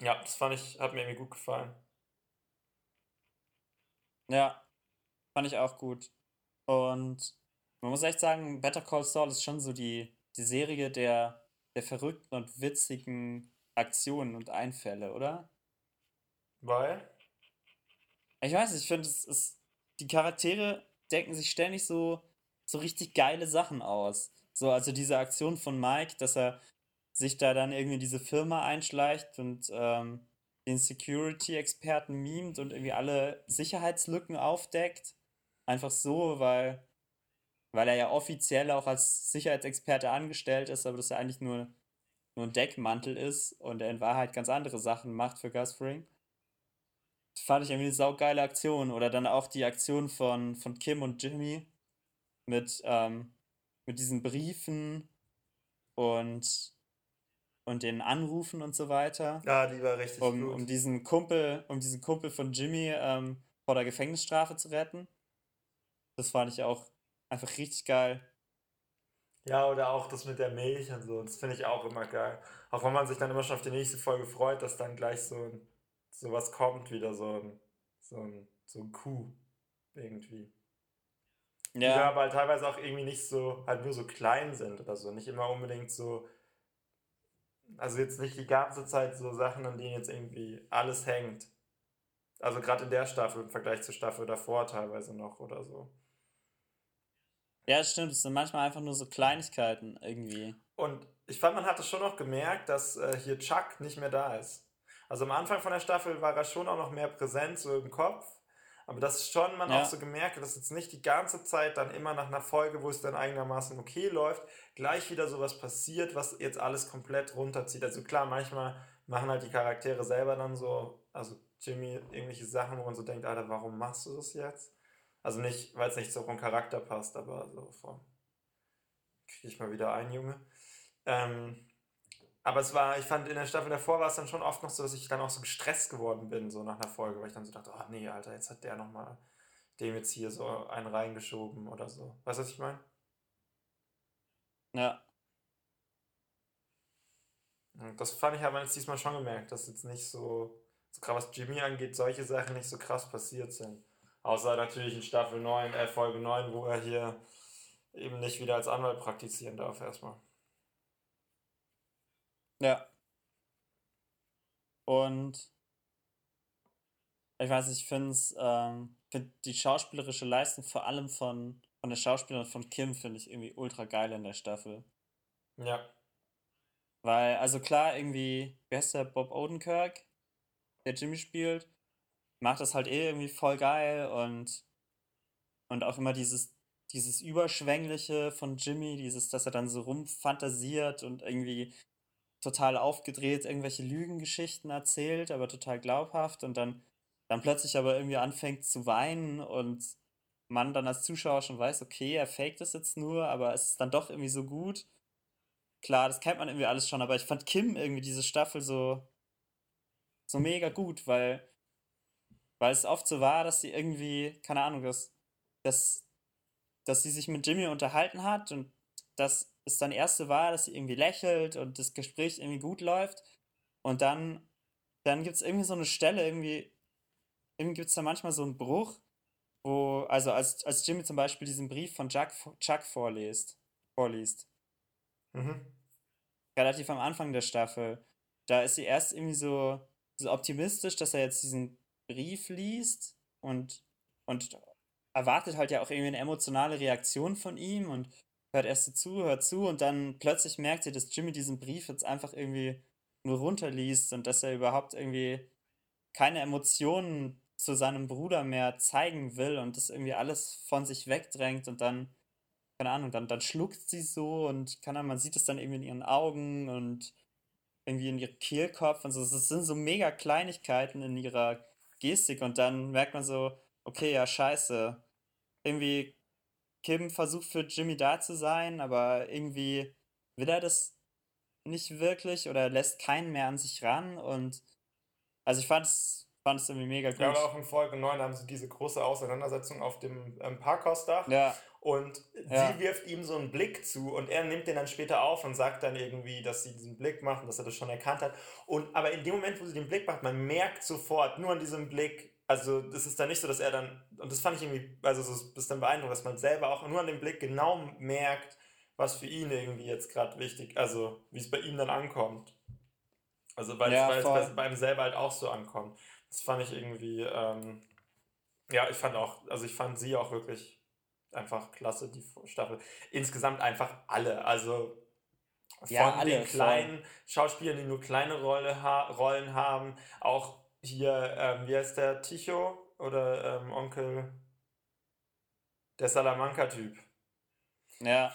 ja, das fand ich, hat mir irgendwie gut gefallen. Ja, fand ich auch gut. Und man muss echt sagen, Better Call Saul ist schon so die, die Serie der, der verrückten und witzigen Aktionen und Einfälle, oder? Weil? Ich weiß nicht, ich finde, es ist, die Charaktere denken sich ständig so, so richtig geile Sachen aus. So, also diese Aktion von Mike, dass er sich da dann irgendwie in diese Firma einschleicht und ähm, den Security-Experten mimt und irgendwie alle Sicherheitslücken aufdeckt. Einfach so, weil, weil er ja offiziell auch als Sicherheitsexperte angestellt ist, aber das ja eigentlich nur nur ein Deckmantel ist und er in Wahrheit ganz andere Sachen macht für Gus Fring. Das fand ich irgendwie eine saugeile Aktion. Oder dann auch die Aktion von, von Kim und Jimmy mit, ähm, mit diesen Briefen und, und den Anrufen und so weiter. Ja, die war richtig um, gut. Um diesen Kumpel, um diesen Kumpel von Jimmy ähm, vor der Gefängnisstrafe zu retten. Das fand ich auch einfach richtig geil. Ja, oder auch das mit der Milch und so. Das finde ich auch immer geil. Auch wenn man sich dann immer schon auf die nächste Folge freut, dass dann gleich so ein sowas kommt, wieder so ein, so ein, so ein Kuh irgendwie. Ja. Die aber halt teilweise auch irgendwie nicht so, halt nur so klein sind oder so. Nicht immer unbedingt so, also jetzt nicht die ganze Zeit so Sachen, an denen jetzt irgendwie alles hängt. Also gerade in der Staffel im Vergleich zur Staffel davor teilweise noch oder so. Ja, stimmt. Es sind manchmal einfach nur so Kleinigkeiten irgendwie. Und ich fand, man hatte schon noch gemerkt, dass äh, hier Chuck nicht mehr da ist. Also am Anfang von der Staffel war er schon auch noch mehr präsent, so im Kopf. Aber das schon man ja. auch so gemerkt dass jetzt nicht die ganze Zeit dann immer nach einer Folge, wo es dann eigenermaßen okay läuft, gleich wieder sowas passiert, was jetzt alles komplett runterzieht. Also klar, manchmal machen halt die Charaktere selber dann so, also Jimmy, irgendwelche Sachen, wo man so denkt, Alter, warum machst du das jetzt? Also nicht, weil es nicht so vom Charakter passt, aber so vom kriege ich mal wieder ein, Junge. Ähm, aber es war, ich fand in der Staffel davor war es dann schon oft noch so, dass ich dann auch so gestresst geworden bin, so nach einer Folge, weil ich dann so dachte, oh nee, Alter, jetzt hat der nochmal dem jetzt hier so einen reingeschoben oder so. Weißt du, was ich meine? Ja. Das fand ich aber jetzt diesmal schon gemerkt, dass jetzt nicht so, so krass, was Jimmy angeht, solche Sachen nicht so krass passiert sind. Außer natürlich in Staffel 9, äh, Folge 9, wo er hier eben nicht wieder als Anwalt praktizieren darf erstmal. Ja. Und ich weiß nicht, ich finde ähm, find die schauspielerische Leistung vor allem von, von der Schauspielerin von Kim finde ich irgendwie ultra geil in der Staffel. Ja. Weil, also klar, irgendwie, wie heißt der Bob Odenkirk, der Jimmy spielt, macht das halt eh irgendwie voll geil und, und auch immer dieses, dieses Überschwängliche von Jimmy, dieses, dass er dann so rumfantasiert und irgendwie total aufgedreht irgendwelche Lügengeschichten erzählt, aber total glaubhaft und dann, dann plötzlich aber irgendwie anfängt zu weinen und man dann als Zuschauer schon weiß, okay, er faked das jetzt nur, aber es ist dann doch irgendwie so gut. Klar, das kennt man irgendwie alles schon, aber ich fand Kim irgendwie diese Staffel so, so mega gut, weil weil es oft so war, dass sie irgendwie, keine Ahnung, dass, dass, dass sie sich mit Jimmy unterhalten hat und dass es dann erste war, dass sie irgendwie lächelt und das Gespräch irgendwie gut läuft. Und dann, dann gibt es irgendwie so eine Stelle, irgendwie, irgendwie gibt es da manchmal so einen Bruch, wo, also als, als Jimmy zum Beispiel diesen Brief von Chuck, Chuck vorliest, vorliest. Mhm. Relativ am Anfang der Staffel. Da ist sie erst irgendwie so, so optimistisch, dass er jetzt diesen Brief liest und, und erwartet halt ja auch irgendwie eine emotionale Reaktion von ihm und hört erst zu, hört zu und dann plötzlich merkt sie, dass Jimmy diesen Brief jetzt einfach irgendwie nur runterliest und dass er überhaupt irgendwie keine Emotionen zu seinem Bruder mehr zeigen will und das irgendwie alles von sich wegdrängt und dann, keine Ahnung, dann, dann schluckt sie so und kann man sieht es dann irgendwie in ihren Augen und irgendwie in ihrem Kehlkopf und so. Das sind so mega Kleinigkeiten in ihrer Gestik und dann merkt man so, okay, ja, scheiße. Irgendwie Kim versucht für Jimmy da zu sein, aber irgendwie will er das nicht wirklich oder lässt keinen mehr an sich ran und also ich fand es fand es irgendwie mega gut. Ja, aber auch in Folge 9 haben sie diese große Auseinandersetzung auf dem ähm, Parkhausdach. Ja. Und ja. sie wirft ihm so einen Blick zu und er nimmt den dann später auf und sagt dann irgendwie, dass sie diesen Blick macht und dass er das schon erkannt hat. Und aber in dem Moment, wo sie den Blick macht, man merkt sofort nur an diesem Blick, also das ist dann nicht so, dass er dann, und das fand ich irgendwie, also das ist dann beeindruckend, dass man selber auch nur an dem Blick genau merkt, was für ihn irgendwie jetzt gerade wichtig, also wie es bei ihm dann ankommt. Also weil, ja, es, weil es bei ihm selber halt auch so ankommt. Das fand ich irgendwie, ähm, ja, ich fand auch, also ich fand sie auch wirklich einfach klasse, die Staffel. Insgesamt einfach alle, also von ja, alle, den kleinen voll. Schauspielern, die nur kleine Rolle ha Rollen haben, auch hier, ähm, wie heißt der, Ticho oder ähm, Onkel, der Salamanca-Typ. Ja.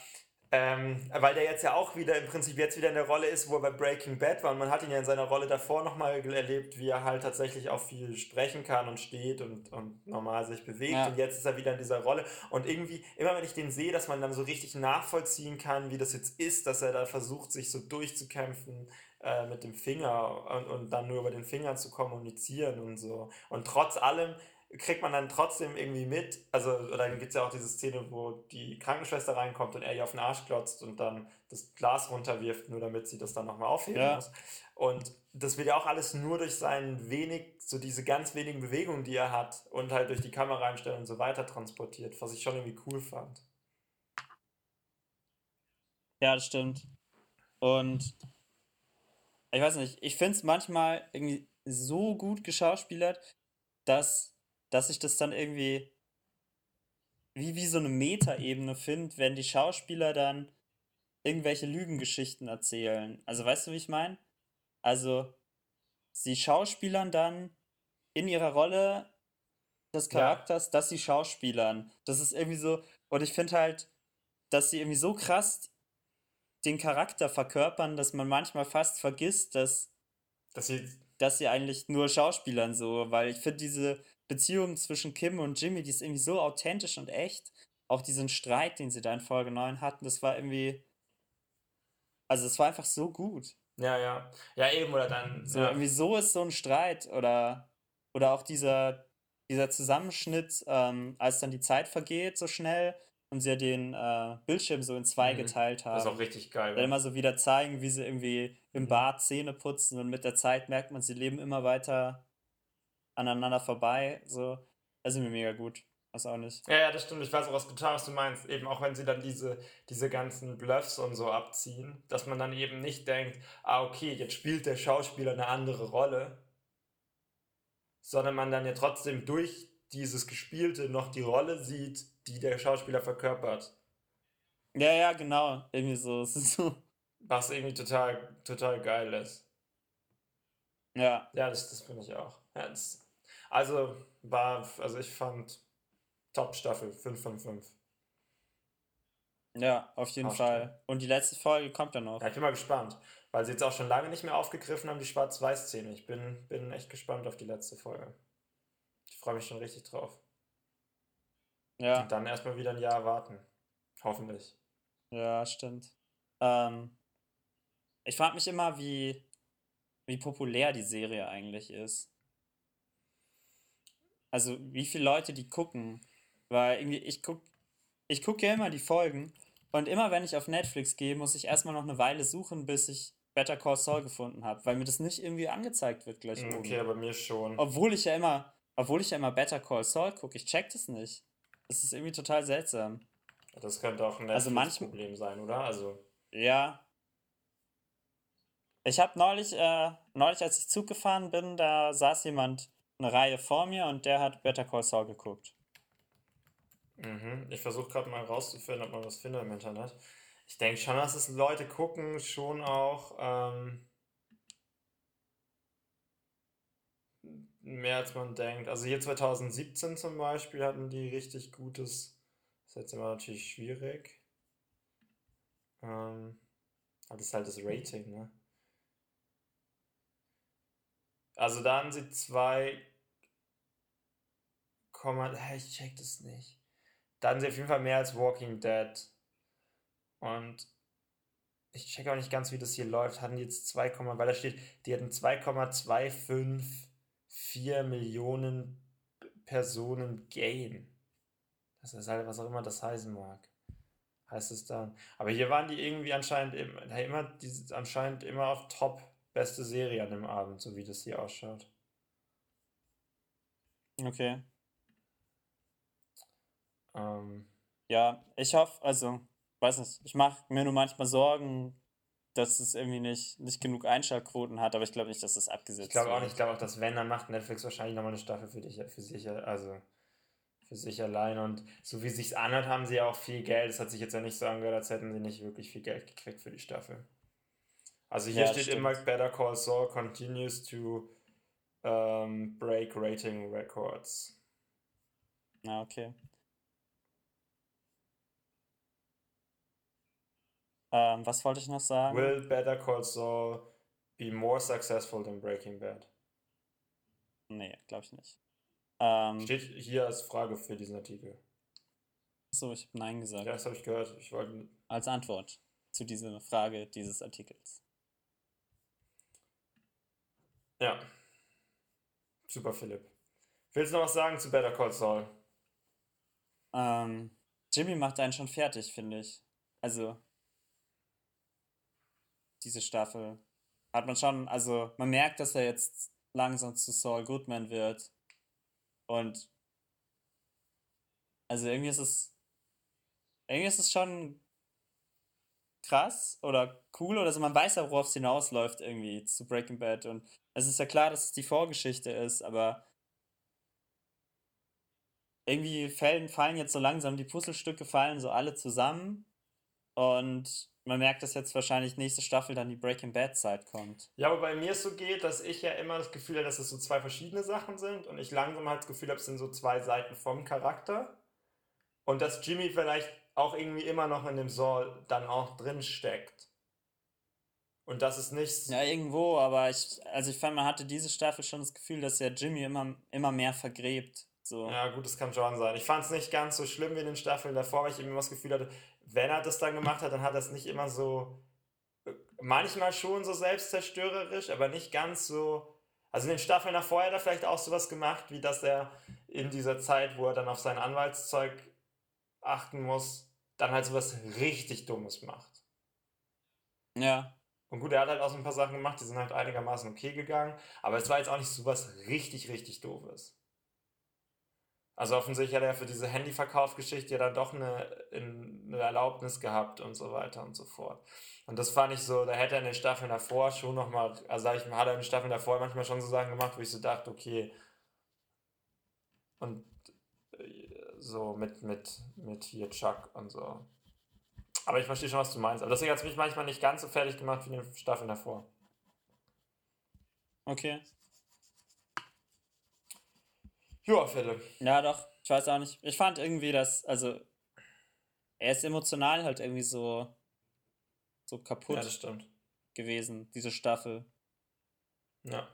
Ähm, weil der jetzt ja auch wieder im Prinzip jetzt wieder in der Rolle ist, wo er bei Breaking Bad war. Und man hat ihn ja in seiner Rolle davor nochmal erlebt, wie er halt tatsächlich auch viel sprechen kann und steht und, und normal sich bewegt. Ja. Und jetzt ist er wieder in dieser Rolle. Und irgendwie, immer wenn ich den sehe, dass man dann so richtig nachvollziehen kann, wie das jetzt ist, dass er da versucht, sich so durchzukämpfen äh, mit dem Finger und, und dann nur über den Finger zu kommunizieren und so. Und trotz allem kriegt man dann trotzdem irgendwie mit, also dann gibt es ja auch diese Szene, wo die Krankenschwester reinkommt und er ihr auf den Arsch klotzt und dann das Glas runterwirft, nur damit sie das dann nochmal aufheben ja. muss. Und das wird ja auch alles nur durch seinen wenig, so diese ganz wenigen Bewegungen, die er hat und halt durch die Kameraeinstellung und so weiter transportiert, was ich schon irgendwie cool fand. Ja, das stimmt. Und ich weiß nicht, ich finde es manchmal irgendwie so gut geschauspielert, dass dass ich das dann irgendwie wie, wie so eine Metaebene finde, wenn die Schauspieler dann irgendwelche Lügengeschichten erzählen. Also weißt du, wie ich meine? Also sie schauspielern dann in ihrer Rolle des Charakters, ja. dass sie schauspielern. Das ist irgendwie so, und ich finde halt, dass sie irgendwie so krass den Charakter verkörpern, dass man manchmal fast vergisst, dass, dass sie, dass sie eigentlich nur Schauspielern so, weil ich finde diese Beziehung zwischen Kim und Jimmy, die ist irgendwie so authentisch und echt. Auch diesen Streit, den sie da in Folge 9 hatten, das war irgendwie. Also, es war einfach so gut. Ja, ja. Ja, eben, oder dann. So, ja. irgendwie so ist so ein Streit. Oder, oder auch dieser, dieser Zusammenschnitt, ähm, als dann die Zeit vergeht so schnell und sie ja den äh, Bildschirm so in zwei mhm. geteilt haben. Das ist auch richtig geil. Dann immer so wieder zeigen, wie sie irgendwie im mhm. Bad Zähne putzen und mit der Zeit merkt man, sie leben immer weiter aneinander vorbei. So, das ist mir mega gut. Was auch nicht. Ja, ja, das stimmt. Ich weiß auch, was total, was du meinst. Eben auch wenn sie dann diese, diese ganzen Bluffs und so abziehen, dass man dann eben nicht denkt, ah, okay, jetzt spielt der Schauspieler eine andere Rolle, sondern man dann ja trotzdem durch dieses Gespielte noch die Rolle sieht, die der Schauspieler verkörpert. Ja, ja, genau. Irgendwie so. Es ist so. Was irgendwie total, total geil ist. Ja. Ja, das, das finde ich auch. Ja, das, also war, also ich fand Top-Staffel 5 von 5. Ja, auf jeden Ach, Fall. Und die letzte Folge kommt dann noch. Ja, ich bin mal gespannt, weil sie jetzt auch schon lange nicht mehr aufgegriffen haben, die Schwarz-Weiß-Szene. Ich bin, bin echt gespannt auf die letzte Folge. Ich freue mich schon richtig drauf. Ja. Und dann erstmal wieder ein Jahr warten. Hoffentlich. Ja, stimmt. Ähm, ich frage mich immer, wie, wie populär die Serie eigentlich ist. Also wie viele Leute die gucken. Weil irgendwie, ich gucke ich guck ja immer die Folgen und immer wenn ich auf Netflix gehe, muss ich erstmal noch eine Weile suchen, bis ich Better Call Saul gefunden habe, weil mir das nicht irgendwie angezeigt wird gleich okay, oben. Okay, aber mir schon. Obwohl ich ja immer, obwohl ich ja immer Better Call Saul gucke, ich check das nicht. Das ist irgendwie total seltsam. Das könnte auch ein also Netflix-Problem also sein, oder? Also. Ja. Ich habe neulich, äh, neulich, als ich Zug gefahren bin, da saß jemand eine Reihe vor mir und der hat Better Call Saul geguckt. Mhm. Ich versuche gerade mal rauszufinden, ob man was findet im Internet. Ich denke schon, dass es Leute gucken, schon auch ähm, mehr als man denkt. Also hier 2017 zum Beispiel hatten die richtig gutes. Das ist jetzt immer natürlich schwierig. Ähm, aber das ist halt das Rating, ne? Also da haben sie zwei. ich check das nicht. Da hatten sie auf jeden Fall mehr als Walking Dead. Und ich check auch nicht ganz, wie das hier läuft. Hatten die jetzt 2, weil da steht, die hatten 2,254 Millionen Personen Gain. Das ist halt, was auch immer das heißen mag. Heißt es dann. Aber hier waren die irgendwie anscheinend immer, anscheinend immer auf Top beste Serie an dem Abend, so wie das hier ausschaut. Okay. Ähm. Ja, ich hoffe, also, weiß nicht, ich mache mir nur manchmal Sorgen, dass es irgendwie nicht, nicht genug Einschaltquoten hat, aber ich glaube nicht, dass es abgesetzt wird. Ich glaube auch nicht, ich glaube auch, dass wenn, dann macht Netflix wahrscheinlich nochmal eine Staffel für dich, für sich, also für sich allein und so wie es sich anhört, haben sie ja auch viel Geld. Es hat sich jetzt ja nicht so angehört, als hätten sie nicht wirklich viel Geld gekriegt für die Staffel. Also hier ja, steht stimmt. immer, Better Call Saul continues to um, break rating records. Ah, okay. Ähm, was wollte ich noch sagen? Will Better Call Saul be more successful than Breaking Bad? Nee, glaube ich nicht. Ähm, Steht hier als Frage für diesen Artikel. so, ich habe Nein gesagt. Ja, das habe ich gehört. Ich wollte. Als Antwort zu dieser Frage dieses Artikels. Ja. Super, Philipp. Willst du noch was sagen zu Better Call Saul? Ähm, Jimmy macht einen schon fertig, finde ich. Also, diese Staffel hat man schon, also man merkt, dass er jetzt langsam zu Saul Goodman wird. Und also irgendwie ist es, irgendwie ist es schon krass oder cool oder so. Man weiß ja, worauf es hinausläuft irgendwie zu Breaking Bad. Und es ist ja klar, dass es die Vorgeschichte ist, aber irgendwie fallen, fallen jetzt so langsam die Puzzlestücke, fallen so alle zusammen. Und man merkt, dass jetzt wahrscheinlich nächste Staffel dann die Breaking Bad Zeit kommt. Ja, aber bei mir es so geht, dass ich ja immer das Gefühl habe, dass es so zwei verschiedene Sachen sind und ich langsam halt das Gefühl habe, es sind so zwei Seiten vom Charakter. Und dass Jimmy vielleicht auch irgendwie immer noch in dem Saul dann auch drin steckt. Und das ist nicht. Ja, irgendwo, aber ich, also ich fand, man hatte diese Staffel schon das Gefühl, dass ja Jimmy immer, immer mehr vergräbt. So. Ja, gut, das kann schon sein. Ich fand es nicht ganz so schlimm wie in den Staffeln davor, weil ich immer das Gefühl hatte, wenn er das dann gemacht hat, dann hat er es nicht immer so. Manchmal schon so selbstzerstörerisch, aber nicht ganz so. Also in den Staffeln davor hat er vielleicht auch sowas gemacht, wie dass er in dieser Zeit, wo er dann auf sein Anwaltszeug achten muss, dann halt sowas richtig Dummes macht. Ja. Und gut, er hat halt auch so ein paar Sachen gemacht, die sind halt einigermaßen okay gegangen, aber es war jetzt auch nicht sowas richtig, richtig Doofes. Also offensichtlich hat er für diese Handyverkaufgeschichte ja dann doch eine, eine Erlaubnis gehabt und so weiter und so fort. Und das fand ich so, da hätte er in den Staffeln davor schon nochmal, also sag ich mal, hat er in den Staffeln davor manchmal schon so Sachen gemacht, wo ich so dachte, okay. Und äh, so mit, mit, mit hier Chuck und so. Aber ich verstehe schon, was du meinst. Aber deswegen hat es mich manchmal nicht ganz so fertig gemacht wie in den Staffeln davor. Okay. Ja, Philipp. Ja, doch. Ich weiß auch nicht. Ich fand irgendwie, dass, also, er ist emotional halt irgendwie so, so kaputt Ja, das stimmt. gewesen, diese Staffel. Ja.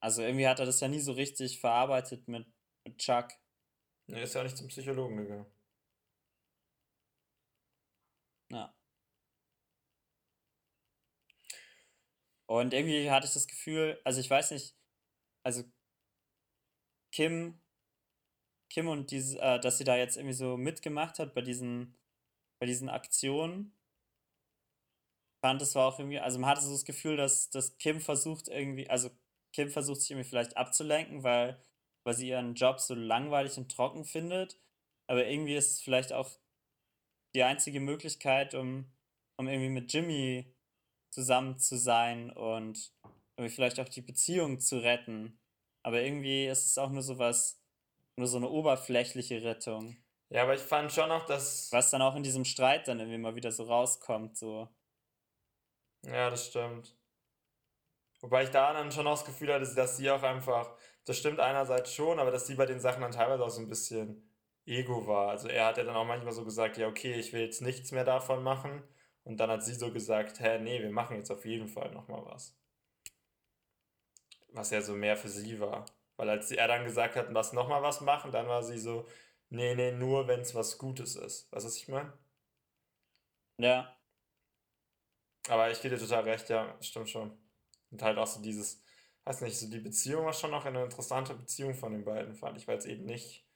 Also irgendwie hat er das ja nie so richtig verarbeitet mit, mit Chuck. Er ist ja auch nicht zum Psychologen gegangen. Ja. Und irgendwie hatte ich das Gefühl, also ich weiß nicht, also Kim, Kim und diese, äh, dass sie da jetzt irgendwie so mitgemacht hat bei diesen, bei diesen Aktionen. Fand es war auch irgendwie, also man hatte so das Gefühl, dass, dass Kim versucht irgendwie, also Kim versucht sich irgendwie vielleicht abzulenken, weil, weil sie ihren Job so langweilig und trocken findet. Aber irgendwie ist es vielleicht auch die einzige Möglichkeit, um, um irgendwie mit Jimmy zusammen zu sein und irgendwie vielleicht auch die Beziehung zu retten. Aber irgendwie ist es auch nur so was, nur so eine oberflächliche Rettung. Ja, aber ich fand schon noch, dass. Was dann auch in diesem Streit dann irgendwie mal wieder so rauskommt, so. Ja, das stimmt. Wobei ich da dann schon auch das Gefühl hatte, dass sie auch einfach. Das stimmt einerseits schon, aber dass sie bei den Sachen dann teilweise auch so ein bisschen Ego war. Also er hat ja dann auch manchmal so gesagt, ja, okay, ich will jetzt nichts mehr davon machen. Und dann hat sie so gesagt, hä, nee, wir machen jetzt auf jeden Fall nochmal was. Was ja so mehr für sie war. Weil als er dann gesagt hat, lass nochmal was machen, dann war sie so, nee, nee, nur wenn es was Gutes ist. Weißt du, was ich meine? Ja. Aber ich gebe dir total recht, ja, stimmt schon. Und halt auch so dieses, weiß nicht, so die Beziehung war schon noch eine interessante Beziehung von den beiden, fand ich, weil es eben nicht.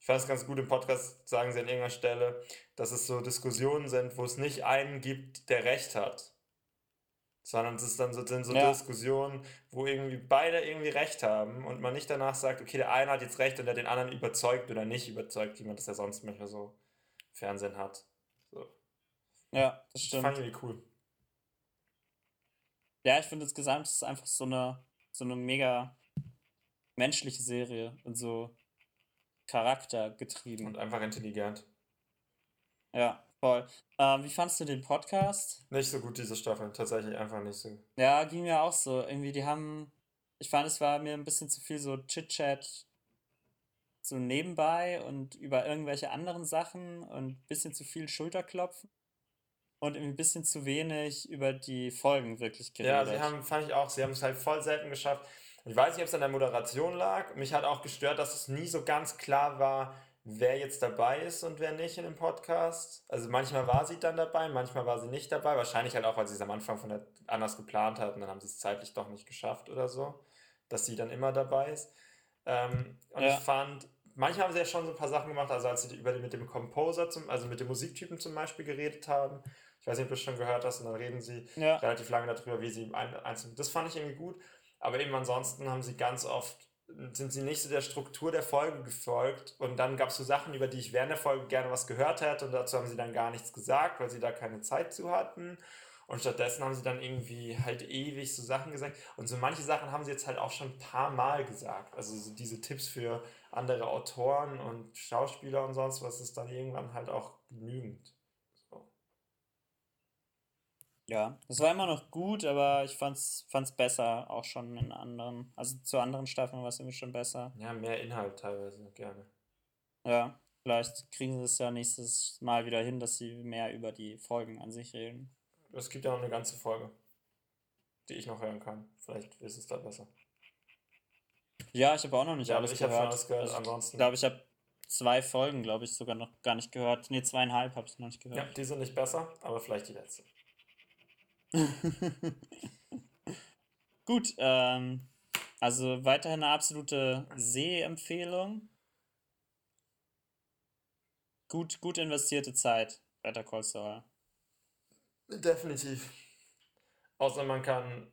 Ich fand es ganz gut im Podcast, sagen sie an irgendeiner Stelle, dass es so Diskussionen sind, wo es nicht einen gibt, der Recht hat. Sondern es ist dann so, sind so Ja. Diskussionen, wo irgendwie beide irgendwie Recht haben und man nicht danach sagt, okay, der eine hat jetzt Recht und der den anderen überzeugt oder nicht überzeugt, wie man das ja sonst manchmal so im Fernsehen hat. So. Ja, das Das stimmt. fand ich irgendwie cool. Ja, ich finde insgesamt ist es einfach so eine, so eine mega menschliche Serie und so charaktergetrieben. Und einfach intelligent. Ja, voll. Ähm, wie fandst du den Podcast? Nicht so gut diese Staffel, tatsächlich einfach nicht so. Ja, ging mir auch so. Irgendwie, die haben. Ich fand, es war mir ein bisschen zu viel so Chit-Chat so nebenbei und über irgendwelche anderen Sachen und ein bisschen zu viel Schulterklopfen. und ein bisschen zu wenig über die Folgen wirklich geredet. Ja, sie haben, fand ich auch, sie haben es halt voll selten geschafft. Ich weiß nicht, ob es an der Moderation lag. Mich hat auch gestört, dass es nie so ganz klar war, wer jetzt dabei ist und wer nicht in dem Podcast. Also manchmal war sie dann dabei, manchmal war sie nicht dabei. Wahrscheinlich halt auch, weil sie es am Anfang von der, anders geplant hatten. Dann haben sie es zeitlich doch nicht geschafft oder so, dass sie dann immer dabei ist. Ähm, und ja. ich fand, manchmal haben sie ja schon so ein paar Sachen gemacht, also als sie über mit dem Composer, zum, also mit dem Musiktypen zum Beispiel geredet haben. Ich weiß nicht, ob du es schon gehört hast, und dann reden sie ja. relativ lange darüber, wie sie ein, einzeln. Das fand ich irgendwie gut. Aber eben ansonsten haben sie ganz oft sind sie nicht so der Struktur der Folge gefolgt. Und dann gab es so Sachen, über die ich während der Folge gerne was gehört hätte. Und dazu haben sie dann gar nichts gesagt, weil sie da keine Zeit zu hatten. Und stattdessen haben sie dann irgendwie halt ewig so Sachen gesagt. Und so manche Sachen haben sie jetzt halt auch schon ein paar Mal gesagt. Also so diese Tipps für andere Autoren und Schauspieler und sonst was ist dann irgendwann halt auch genügend. Ja, es war immer noch gut, aber ich fand's, fand's besser, auch schon in anderen, also zu anderen Staffeln war es irgendwie schon besser. Ja, mehr Inhalt teilweise, gerne. Ja, vielleicht kriegen sie es ja nächstes Mal wieder hin, dass sie mehr über die Folgen an sich reden. Es gibt ja noch eine ganze Folge, die ich noch hören kann. Vielleicht ist es da besser. Ja, ich habe auch noch nicht ja, alles ich gehört. Alles gehört, also, ansonsten. Ich glaube, ich habe zwei Folgen, glaube ich, sogar noch gar nicht gehört. Ne, zweieinhalb habe ich noch nicht gehört. Ja, die sind nicht besser, aber vielleicht die letzte. Gut, ähm, also weiterhin eine absolute Sehempfehlung. Gut, gut investierte Zeit, Better Call Saul. Definitiv. Außer man kann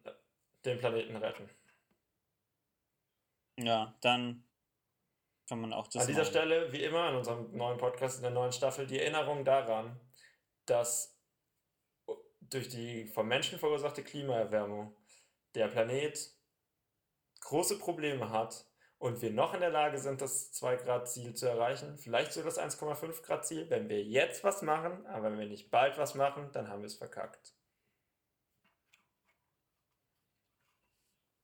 den Planeten retten. Ja, dann kann man auch das. An dieser machen. Stelle, wie immer in unserem neuen Podcast, in der neuen Staffel, die Erinnerung daran, dass durch die vom Menschen verursachte Klimaerwärmung der Planet große Probleme hat und wir noch in der Lage sind, das 2-Grad-Ziel zu erreichen, vielleicht sogar das 1,5-Grad-Ziel, wenn wir jetzt was machen, aber wenn wir nicht bald was machen, dann haben wir es verkackt.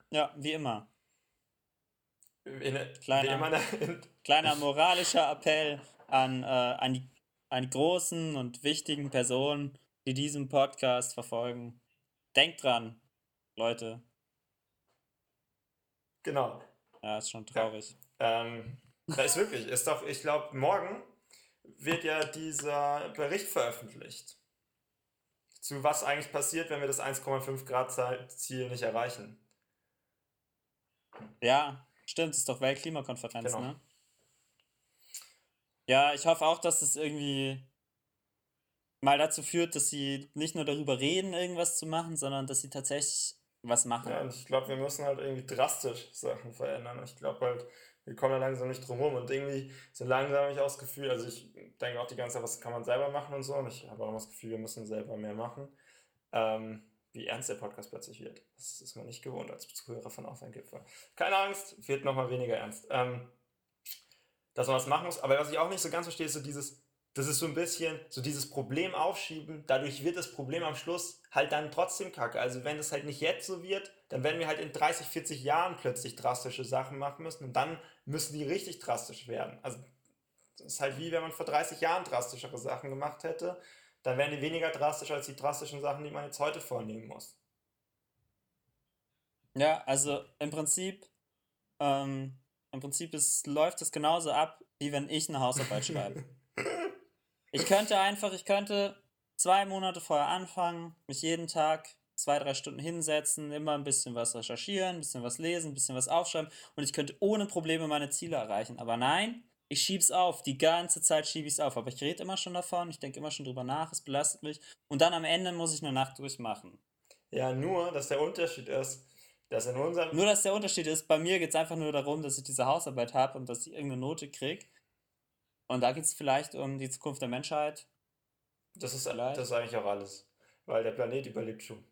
Ja, wie immer. In, kleiner, wie immer kleiner moralischer Appell an, äh, an, die, an die großen und wichtigen Personen, die diesen Podcast verfolgen. Denkt dran, Leute. Genau. Ja, ist schon traurig. Ja, ähm, da ist wirklich, ist doch, ich glaube, morgen wird ja dieser Bericht veröffentlicht. Zu was eigentlich passiert, wenn wir das 1,5 Grad Ziel nicht erreichen. Ja, stimmt, ist doch Weltklimakonferenz, genau. ne? Ja, ich hoffe auch, dass es irgendwie mal dazu führt, dass sie nicht nur darüber reden, irgendwas zu machen, sondern dass sie tatsächlich was machen. Ja, und ich glaube, wir müssen halt irgendwie drastisch Sachen verändern. Ich glaube halt, wir kommen da langsam nicht drum rum und irgendwie so langsam habe ich auch das Gefühl, also ich denke auch die ganze Zeit, was kann man selber machen und so und ich habe auch das Gefühl, wir müssen selber mehr machen. Ähm, wie ernst der Podcast plötzlich wird. Das ist man nicht gewohnt als Zuhörer von Auf ein Gipfel. Keine Angst, wird nochmal weniger ernst. Ähm, dass man was machen muss, aber was ich auch nicht so ganz verstehe, ist so dieses, das ist so ein bisschen so dieses Problem aufschieben. Dadurch wird das Problem am Schluss halt dann trotzdem kacke. Also wenn es halt nicht jetzt so wird, dann werden wir halt in 30, 40 Jahren plötzlich drastische Sachen machen müssen und dann müssen die richtig drastisch werden. Also das ist halt wie wenn man vor 30 Jahren drastischere Sachen gemacht hätte, dann wären die weniger drastisch als die drastischen Sachen, die man jetzt heute vornehmen muss. Ja, also im Prinzip, ähm, im Prinzip ist, läuft es genauso ab, wie wenn ich eine Hausarbeit schreibe. Ich könnte einfach, ich könnte zwei Monate vorher anfangen, mich jeden Tag zwei, drei Stunden hinsetzen, immer ein bisschen was recherchieren, ein bisschen was lesen, ein bisschen was aufschreiben und ich könnte ohne Probleme meine Ziele erreichen. Aber nein, ich schieb's auf. Die ganze Zeit schiebe ich es auf. Aber ich rede immer schon davon, ich denke immer schon drüber nach, es belastet mich. Und dann am Ende muss ich eine Nacht durchmachen. Ja, nur, dass der Unterschied ist, dass in unserem. Nur, dass der Unterschied ist, bei mir geht es einfach nur darum, dass ich diese Hausarbeit habe und dass ich irgendeine Note kriege. Und da geht es vielleicht um die Zukunft der Menschheit. Das ist, das ist eigentlich auch alles. Weil der Planet überlebt schon.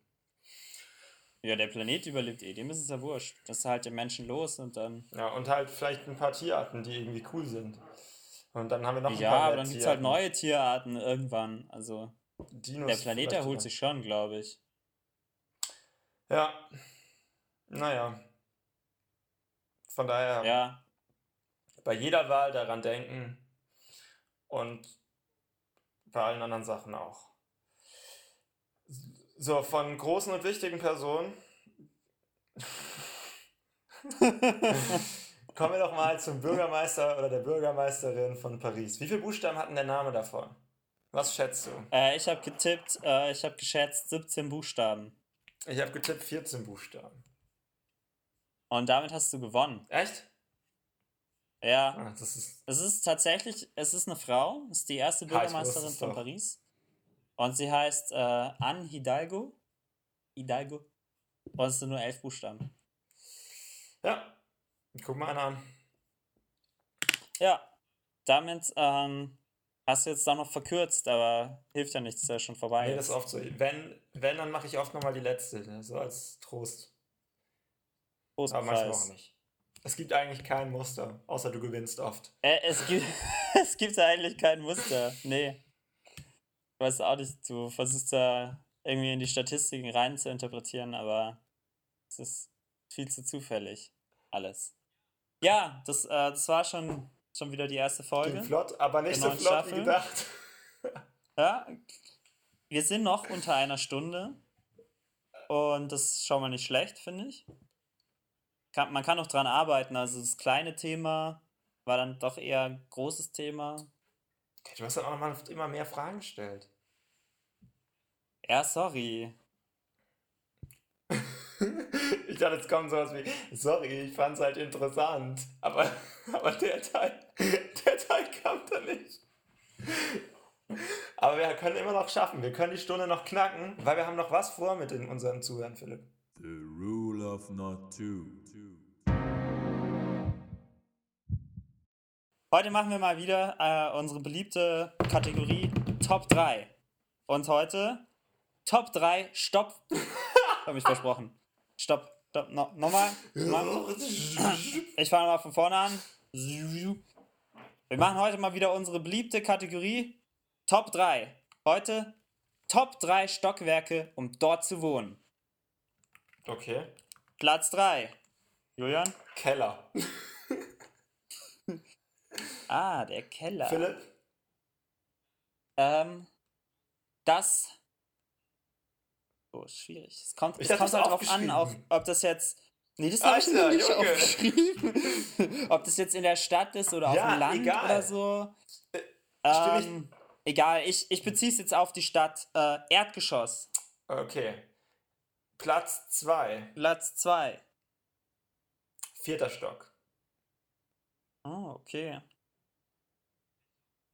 Ja, der Planet überlebt eh, dem ist es ja wurscht. Das ist halt den Menschen los und dann. Ja, und halt vielleicht ein paar Tierarten, die irgendwie cool sind. Und dann haben wir noch ein ja, paar Ja, aber dann gibt es halt neue Tierarten irgendwann. Also. Dinos der Planet erholt sich schon, glaube ich. Ja. Naja. Von daher. Ja. Bei jeder Wahl daran denken, und bei allen anderen Sachen auch. So, von großen und wichtigen Personen. Kommen wir doch mal zum Bürgermeister oder der Bürgermeisterin von Paris. Wie viele Buchstaben hat denn der Name davon? Was schätzt du? Äh, ich habe getippt, äh, ich habe geschätzt 17 Buchstaben. Ich habe getippt 14 Buchstaben. Und damit hast du gewonnen. Echt? Ja. Ah, das ist. Es ist tatsächlich, es ist eine Frau, ist die erste Bürgermeisterin es von. Paris. Und sie heißt äh, Anne Hidalgo. Hidalgo. Und es sind nur elf Buchstaben. Ja. Guck mal einer an. Ja, damit ähm, hast du jetzt doch noch verkürzt, aber hilft ja nichts, ist ja schon vorbei. Nee, das ist oft so. Wenn, wenn dann mache ich oft nochmal die letzte. ne, So als Trost. Aber manchmal auch Trostpreis. nicht. Es gibt eigentlich kein Muster, außer du gewinnst oft. Äh, es, gibt, es gibt eigentlich kein Muster. Nee. Ich weiß auch nicht, du versuchst da irgendwie in die Statistiken rein zu interpretieren, aber es ist viel zu zufällig. Alles. Ja, das, äh, das war schon, schon wieder die erste Ging Folge. flott, aber nicht so flott wie Staffel. gedacht. Ja, wir sind noch unter einer Stunde. Und das ist schon mal nicht schlecht, finde ich. Kann, man kann auch dran arbeiten. Also das kleine Thema war dann doch eher ein großes Thema. Du hast dann auch noch mal immer mehr Fragen gestellt. Ja, sorry. Ich dachte, jetzt kommt sowas wie, sorry, ich fand's halt interessant. Aber, aber der Teil, der Teil kam da nicht. Aber wir können immer noch schaffen. Wir können die Stunde noch knacken, weil wir haben noch was vor mit den, unseren Zuhörern, Philipp. The rule of not two. Heute machen wir mal wieder äh, unsere beliebte Kategorie Top 3. Und heute Top 3 Stopp. Hab ich versprochen. Stopp. Stopp. No, nochmal. nochmal. Ich fange mal von vorne an. Wir machen heute mal wieder unsere beliebte Kategorie Top 3. Heute Top 3 Stockwerke, um dort zu wohnen. Okay. Platz 3. Julian? Keller. Ah, der Keller. Philipp? Ähm, das. Oh, schwierig. Es kommt, Ich es kommt das halt an, auch, ob das jetzt. Nee, das habe ich Alter, noch nicht Junge. aufgeschrieben. ob das jetzt in der Stadt ist oder auf Ja, dem Land egal. oder so. ich- Ähm, egal, ich, ich beziehe es jetzt auf die Stadt. Äh, Erdgeschoss. Okay. Platz 2. Platz 2. Vierter Stock. Oh, okay.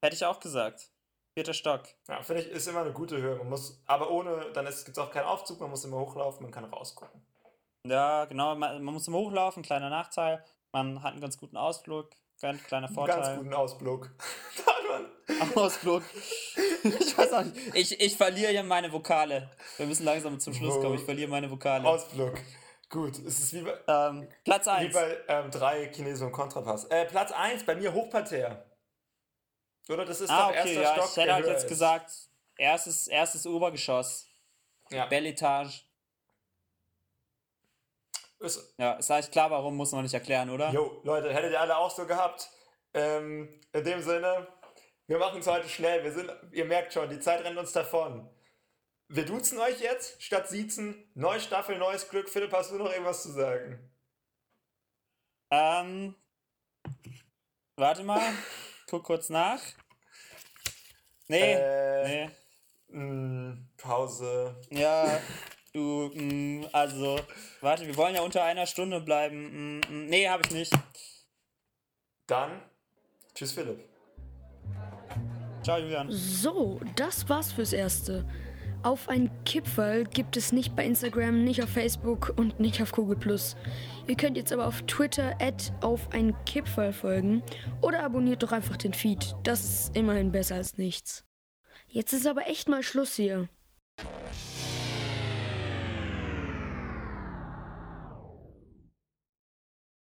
Hätte ich auch gesagt. Vierter Stock. Ja, finde ich, ist immer eine gute Höhe. Man muss, aber ohne, dann gibt es auch keinen Aufzug, man muss immer hochlaufen, man kann rausgucken. Ja, genau. Man, man muss immer hochlaufen, kleiner Nachteil. Man hat einen ganz guten Ausflug, ganz kleiner Vorteil. Ganz guten man. Ausflug. ich weiß auch nicht. Ich, ich verliere hier meine Vokale. Wir müssen langsam zum Schluss kommen. Ich verliere meine Vokale. Ausblick. Gut, es ist wie bei, ähm, Platz wie 1. bei ähm, drei Chinesen und Kontrapass. Äh, Platz 1, bei mir Hochparterre. Oder das ist Ah, doch okay, erster ja. Stock. ich hätte der halt jetzt ist. gesagt, erstes, erstes Obergeschoss. Ja, Belle Etage. ist, Ja, ist eigentlich klar, warum, muss man nicht erklären, oder? Jo, Leute, hättet ihr alle auch so gehabt. Ähm, in dem Sinne, wir machen es heute schnell. Wir sind, ihr merkt schon, die Zeit rennt uns davon. Wir duzen euch jetzt statt siezen. Neue Staffel, neues Glück. Philipp, hast du noch irgendwas zu sagen? Ähm, warte mal. Guck kurz nach. Nee, Äh, nee. mh, Pause. Ja, du, mh, also, warte, wir wollen ja unter einer Stunde bleiben. Mh, mh, nee, habe ich nicht. Dann, tschüss Philipp. Ciao, Julian. So, das war's fürs Erste. Auf ein Kipferl gibt es nicht bei Instagram, nicht auf Facebook und nicht auf Google+. Ihr könnt jetzt aber auf Twitter auf ein Kipferl folgen oder abonniert doch einfach den Feed. Das ist immerhin besser als nichts. Jetzt ist aber echt mal Schluss hier.